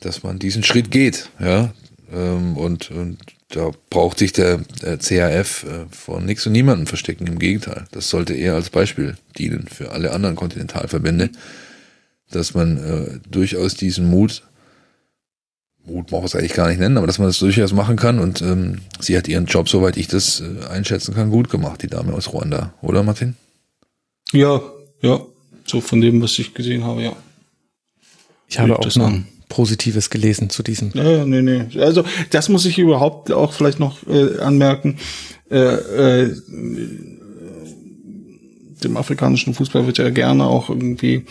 dass man diesen Schritt geht, ja, ähm, und, und da braucht sich der, der CAF äh, vor nichts und niemandem verstecken. Im Gegenteil, das sollte eher als Beispiel dienen für alle anderen Kontinentalverbände, dass man äh, durchaus diesen Mut, Mut braucht es eigentlich gar nicht nennen, aber dass man das durchaus machen kann. Und ähm, sie hat ihren Job, soweit ich das äh, einschätzen kann, gut gemacht, die Dame aus Ruanda, oder Martin?
Ja, ja, so von dem, was ich gesehen habe, ja.
Ich habe auch noch, Positives gelesen zu diesem.
Ja, nee, nee. Also das muss ich überhaupt auch vielleicht noch äh, anmerken. Äh, äh, dem afrikanischen Fußball wird ja gerne auch irgendwie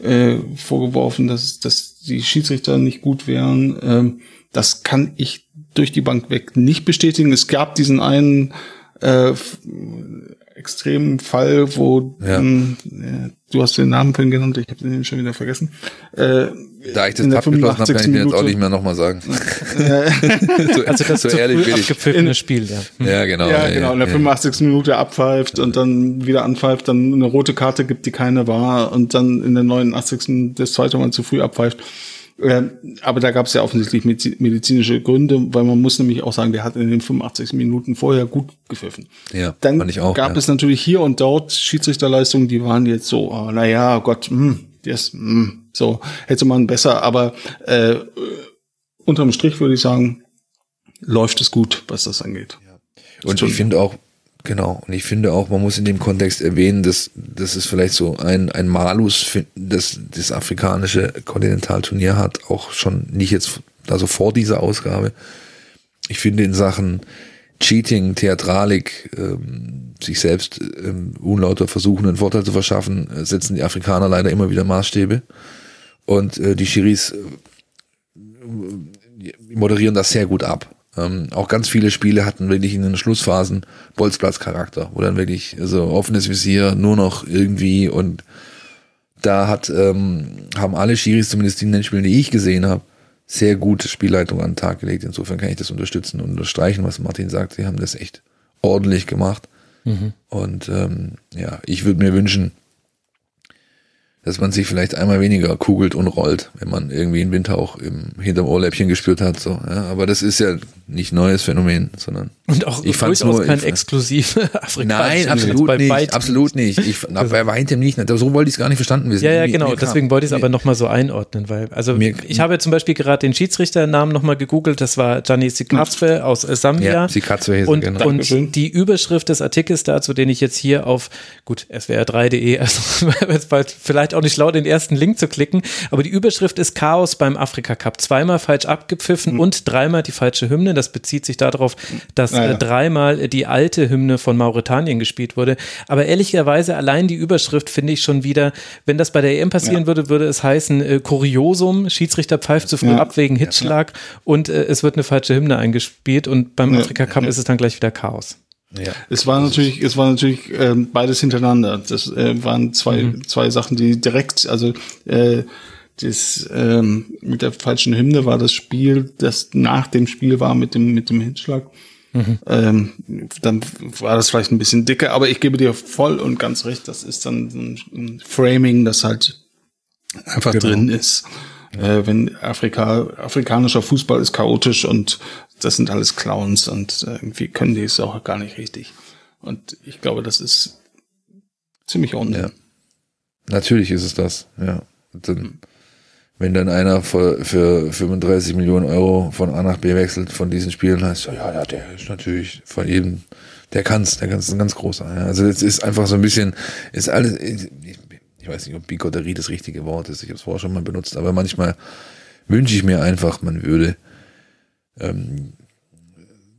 äh, vorgeworfen, dass, dass die Schiedsrichter nicht gut wären. Ähm, das kann ich durch die Bank weg nicht bestätigen. Es gab diesen einen äh, extremen Fall, wo ja. ähm, du hast den Namen vorhin genannt, ich habe den schon wieder vergessen.
Äh, da ich das abgeschlossen habe, kann ich mir jetzt auch nicht mehr nochmal sagen.
so, also das so ehrlich bin ich. Spiel, ja.
Ja, genau.
Ja, genau. In der 85. Minute abpfeift und dann wieder anpfeift, dann eine rote Karte gibt, die keine war und dann in der 89. das zweite Mal zu früh abpfeift. Ähm, aber da gab es ja offensichtlich medizinische Gründe, weil man muss nämlich auch sagen, der hat in den 85 Minuten vorher gut gepfiffen.
Ja,
dann
auch,
gab
ja.
es natürlich hier und dort Schiedsrichterleistungen, die waren jetzt so, oh, naja, Gott, mh, hm, das, mh, hm, so hätte man besser, aber äh, unterm Strich würde ich sagen, läuft es gut, was das angeht.
Ja. Und ich finde auch, Genau. Und ich finde auch, man muss in dem Kontext erwähnen, dass, dass es vielleicht so ein, ein Malus, das das afrikanische Kontinentalturnier hat, auch schon nicht jetzt, also vor dieser Ausgabe. Ich finde in Sachen Cheating, Theatralik, ähm, sich selbst ähm, unlauter versuchen, einen Vorteil zu verschaffen, äh, setzen die Afrikaner leider immer wieder Maßstäbe. Und äh, die Schiris äh, moderieren das sehr gut ab. Ähm, auch ganz viele Spiele hatten wirklich in den Schlussphasen Bolzplatz-Charakter, wo dann wirklich so also offenes Visier nur noch irgendwie und da hat, ähm, haben alle Schiris, zumindest die Nennspiele, die ich gesehen habe, sehr gute Spielleitung an den Tag gelegt. Insofern kann ich das unterstützen und unterstreichen, was Martin sagt. Sie haben das echt ordentlich gemacht. Mhm. Und ähm, ja, ich würde mir wünschen, dass man sich vielleicht einmal weniger kugelt und rollt, wenn man irgendwie einen Winter auch im, hinterm Ohrläppchen gespürt hat. So, ja. Aber das ist ja nicht neues Phänomen, sondern
und auch ich fand's nur kein exklusiv
Nein, absolut nicht, absolut nicht. Ich na, bei weitem nicht. So wollte ich es gar nicht verstanden wissen.
Ja, ja, genau. Deswegen wollte ich es aber nochmal so einordnen, weil also mir, ich habe zum Beispiel gerade den Schiedsrichternamen nochmal gegoogelt. Das war Gianni Sikazwe aus äh, Sambia. Ja,
Sikazwe
und, genau. und die Überschrift des Artikels dazu, den ich jetzt hier auf gut swr3.de, also vielleicht vielleicht auch nicht schlau, den ersten Link zu klicken, aber die Überschrift ist Chaos beim Afrika Cup. Zweimal falsch abgepfiffen mhm. und dreimal die falsche Hymne. Das bezieht sich darauf, dass ah, ja. dreimal die alte Hymne von Mauretanien gespielt wurde. Aber ehrlicherweise allein die Überschrift finde ich schon wieder, wenn das bei der EM passieren ja. würde, würde es heißen äh, Kuriosum, Schiedsrichter pfeift zu früh ja. ab wegen Hitzschlag und äh, es wird eine falsche Hymne eingespielt und beim Afrika Cup ist es dann gleich wieder Chaos.
Ja. Es war natürlich, es war natürlich äh, beides hintereinander. Das äh, waren zwei, mhm. zwei Sachen, die direkt, also äh, das ähm, mit der falschen Hymne war das Spiel, das nach dem Spiel war mit dem mit dem Hinschlag. Mhm. Ähm, dann war das vielleicht ein bisschen dicker, aber ich gebe dir voll und ganz recht, das ist dann ein Framing, das halt einfach genau. drin ist. Ja. Äh, wenn Afrika, afrikanischer Fußball ist chaotisch und das sind alles Clowns und äh, irgendwie können die es auch gar nicht richtig. Und ich glaube, das ist ziemlich Unsinn. Ja.
Natürlich ist es das, ja. Dann, hm. wenn dann einer für, für 35 Millionen Euro von A nach B wechselt von diesen Spielen, heißt ja, ja, der ist natürlich von jedem, der kann's, der kann's ein ganz großer. Ja. Also es ist einfach so ein bisschen, ist alles, ich, ich weiß nicht, ob Bigotterie das richtige Wort ist, ich habe es vorher schon mal benutzt, aber manchmal wünsche ich mir einfach, man würde ähm,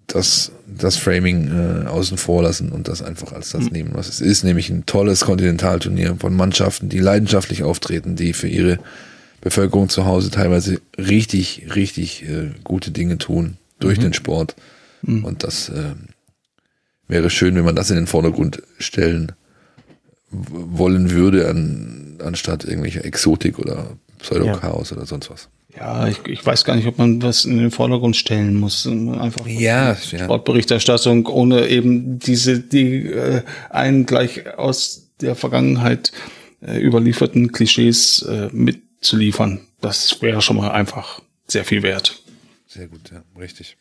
das, das Framing äh, außen vor lassen und das einfach als das mhm. nehmen, was es ist, nämlich ein tolles Kontinentalturnier von Mannschaften, die leidenschaftlich auftreten, die für ihre Bevölkerung zu Hause teilweise richtig, richtig äh, gute Dinge tun durch mhm. den Sport. Mhm. Und das äh, wäre schön, wenn man das in den Vordergrund stellen wollen würde, an, anstatt irgendwelche Exotik oder Pseudo-Chaos ja. oder sonst was.
Ja, ich, ich weiß gar nicht, ob man was in den Vordergrund stellen muss. Einfach
ja,
Sportberichterstattung, ohne eben diese, die äh, einen gleich aus der Vergangenheit äh, überlieferten Klischees äh, mitzuliefern. Das wäre schon mal einfach sehr viel wert.
Sehr gut, ja, richtig.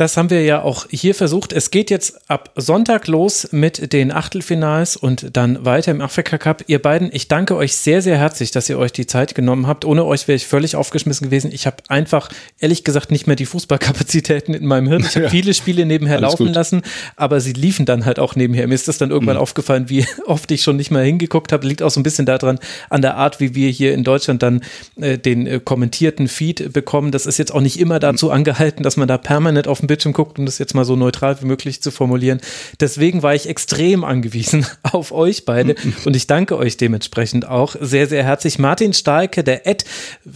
Das haben wir ja auch hier versucht. Es geht jetzt ab Sonntag los mit den Achtelfinals und dann weiter im Afrika Cup. Ihr beiden, ich danke euch sehr, sehr herzlich, dass ihr euch die Zeit genommen habt. Ohne euch wäre ich völlig aufgeschmissen gewesen. Ich habe einfach, ehrlich gesagt, nicht mehr die Fußballkapazitäten in meinem Hirn. Ich habe ja. viele Spiele nebenher Alles laufen gut. lassen, aber sie liefen dann halt auch nebenher. Mir ist das dann irgendwann mhm. aufgefallen, wie oft ich schon nicht mehr hingeguckt habe. Liegt auch so ein bisschen daran, an der Art, wie wir hier in Deutschland dann äh, den äh, kommentierten Feed bekommen. Das ist jetzt auch nicht immer dazu mhm. angehalten, dass man da permanent auf dem Bildschirm guckt, um das jetzt mal so neutral wie möglich zu formulieren. Deswegen war ich extrem angewiesen auf euch beide und ich danke euch dementsprechend auch sehr, sehr herzlich. Martin Stahlke, der Ad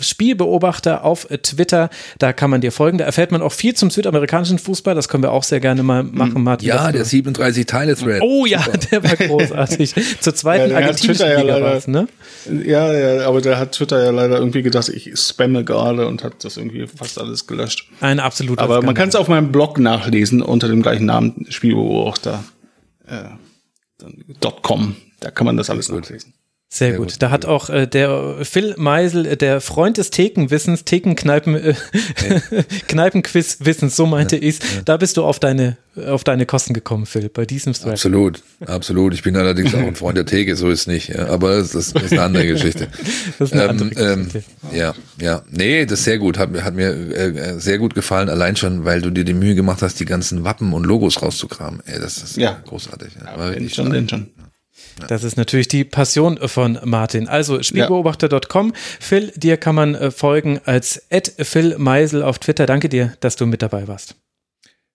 Spielbeobachter auf Twitter, da kann man dir folgen. Da erfährt man auch viel zum südamerikanischen Fußball. Das können wir auch sehr gerne mal machen, Martin.
Ja, der 37 Teile Thread.
Oh ja, Super. der war großartig. Zur zweiten ja, argentinischen
ja Liga ne? Ja, ja, aber der hat Twitter ja leider irgendwie gedacht, ich spamme gerade und hat das irgendwie fast alles gelöscht.
Ein absoluter
Aber man kann es auf meinem Blog nachlesen unter dem gleichen Namen Spielbeobachter. Äh, .com. Da kann man das alles nachlesen.
Sehr, Sehr gut. gut. Da hat auch äh, der Phil Meisel, äh, der Freund des Thekenwissens, Thekenkneipen, äh, Kneipenquiz-Wissens, so meinte ja, ich ja. Da bist du auf deine, auf deine Kosten gekommen, Phil, bei diesem Thread.
Absolut, absolut. Ich bin allerdings auch ein Freund der Theke, so ist nicht. Ja. Aber das, das, ist eine andere Geschichte. das ist eine ähm, andere ähm, Geschichte. ja, ja. Nee, das ist sehr gut. Hat, hat mir äh, sehr gut gefallen, allein schon, weil du dir die Mühe gemacht hast, die ganzen Wappen und Logos rauszukramen. Ey, das ist ja. großartig. Ja,
aber schon, denn schon.
Das ist natürlich die Passion von Martin. Also Spielbeobachter.com. Phil, dir kann man äh, folgen als Phil Meisel auf Twitter. Danke dir, dass du mit dabei warst.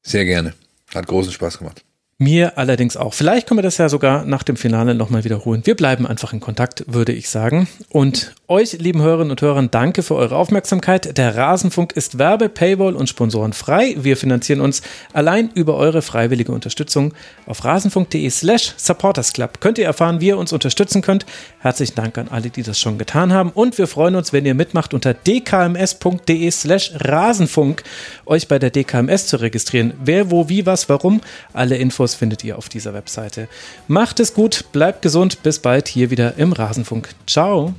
Sehr gerne. Hat großen Spaß gemacht.
Mir allerdings auch. Vielleicht können wir das ja sogar nach dem Finale nochmal wiederholen. Wir bleiben einfach in Kontakt, würde ich sagen. Und euch, lieben Hörerinnen und Hörern, danke für eure Aufmerksamkeit. Der Rasenfunk ist Werbe, Paywall und Sponsoren frei. Wir finanzieren uns allein über eure freiwillige Unterstützung. Auf rasenfunk.de slash supportersclub könnt ihr erfahren, wie ihr uns unterstützen könnt. Herzlichen Dank an alle, die das schon getan haben. Und wir freuen uns, wenn ihr mitmacht unter dkms.de slash rasenfunk euch bei der DKMS zu registrieren. Wer, wo, wie, was, warum. Alle Infos findet ihr auf dieser Webseite. Macht es gut, bleibt gesund, bis bald hier wieder im Rasenfunk. Ciao.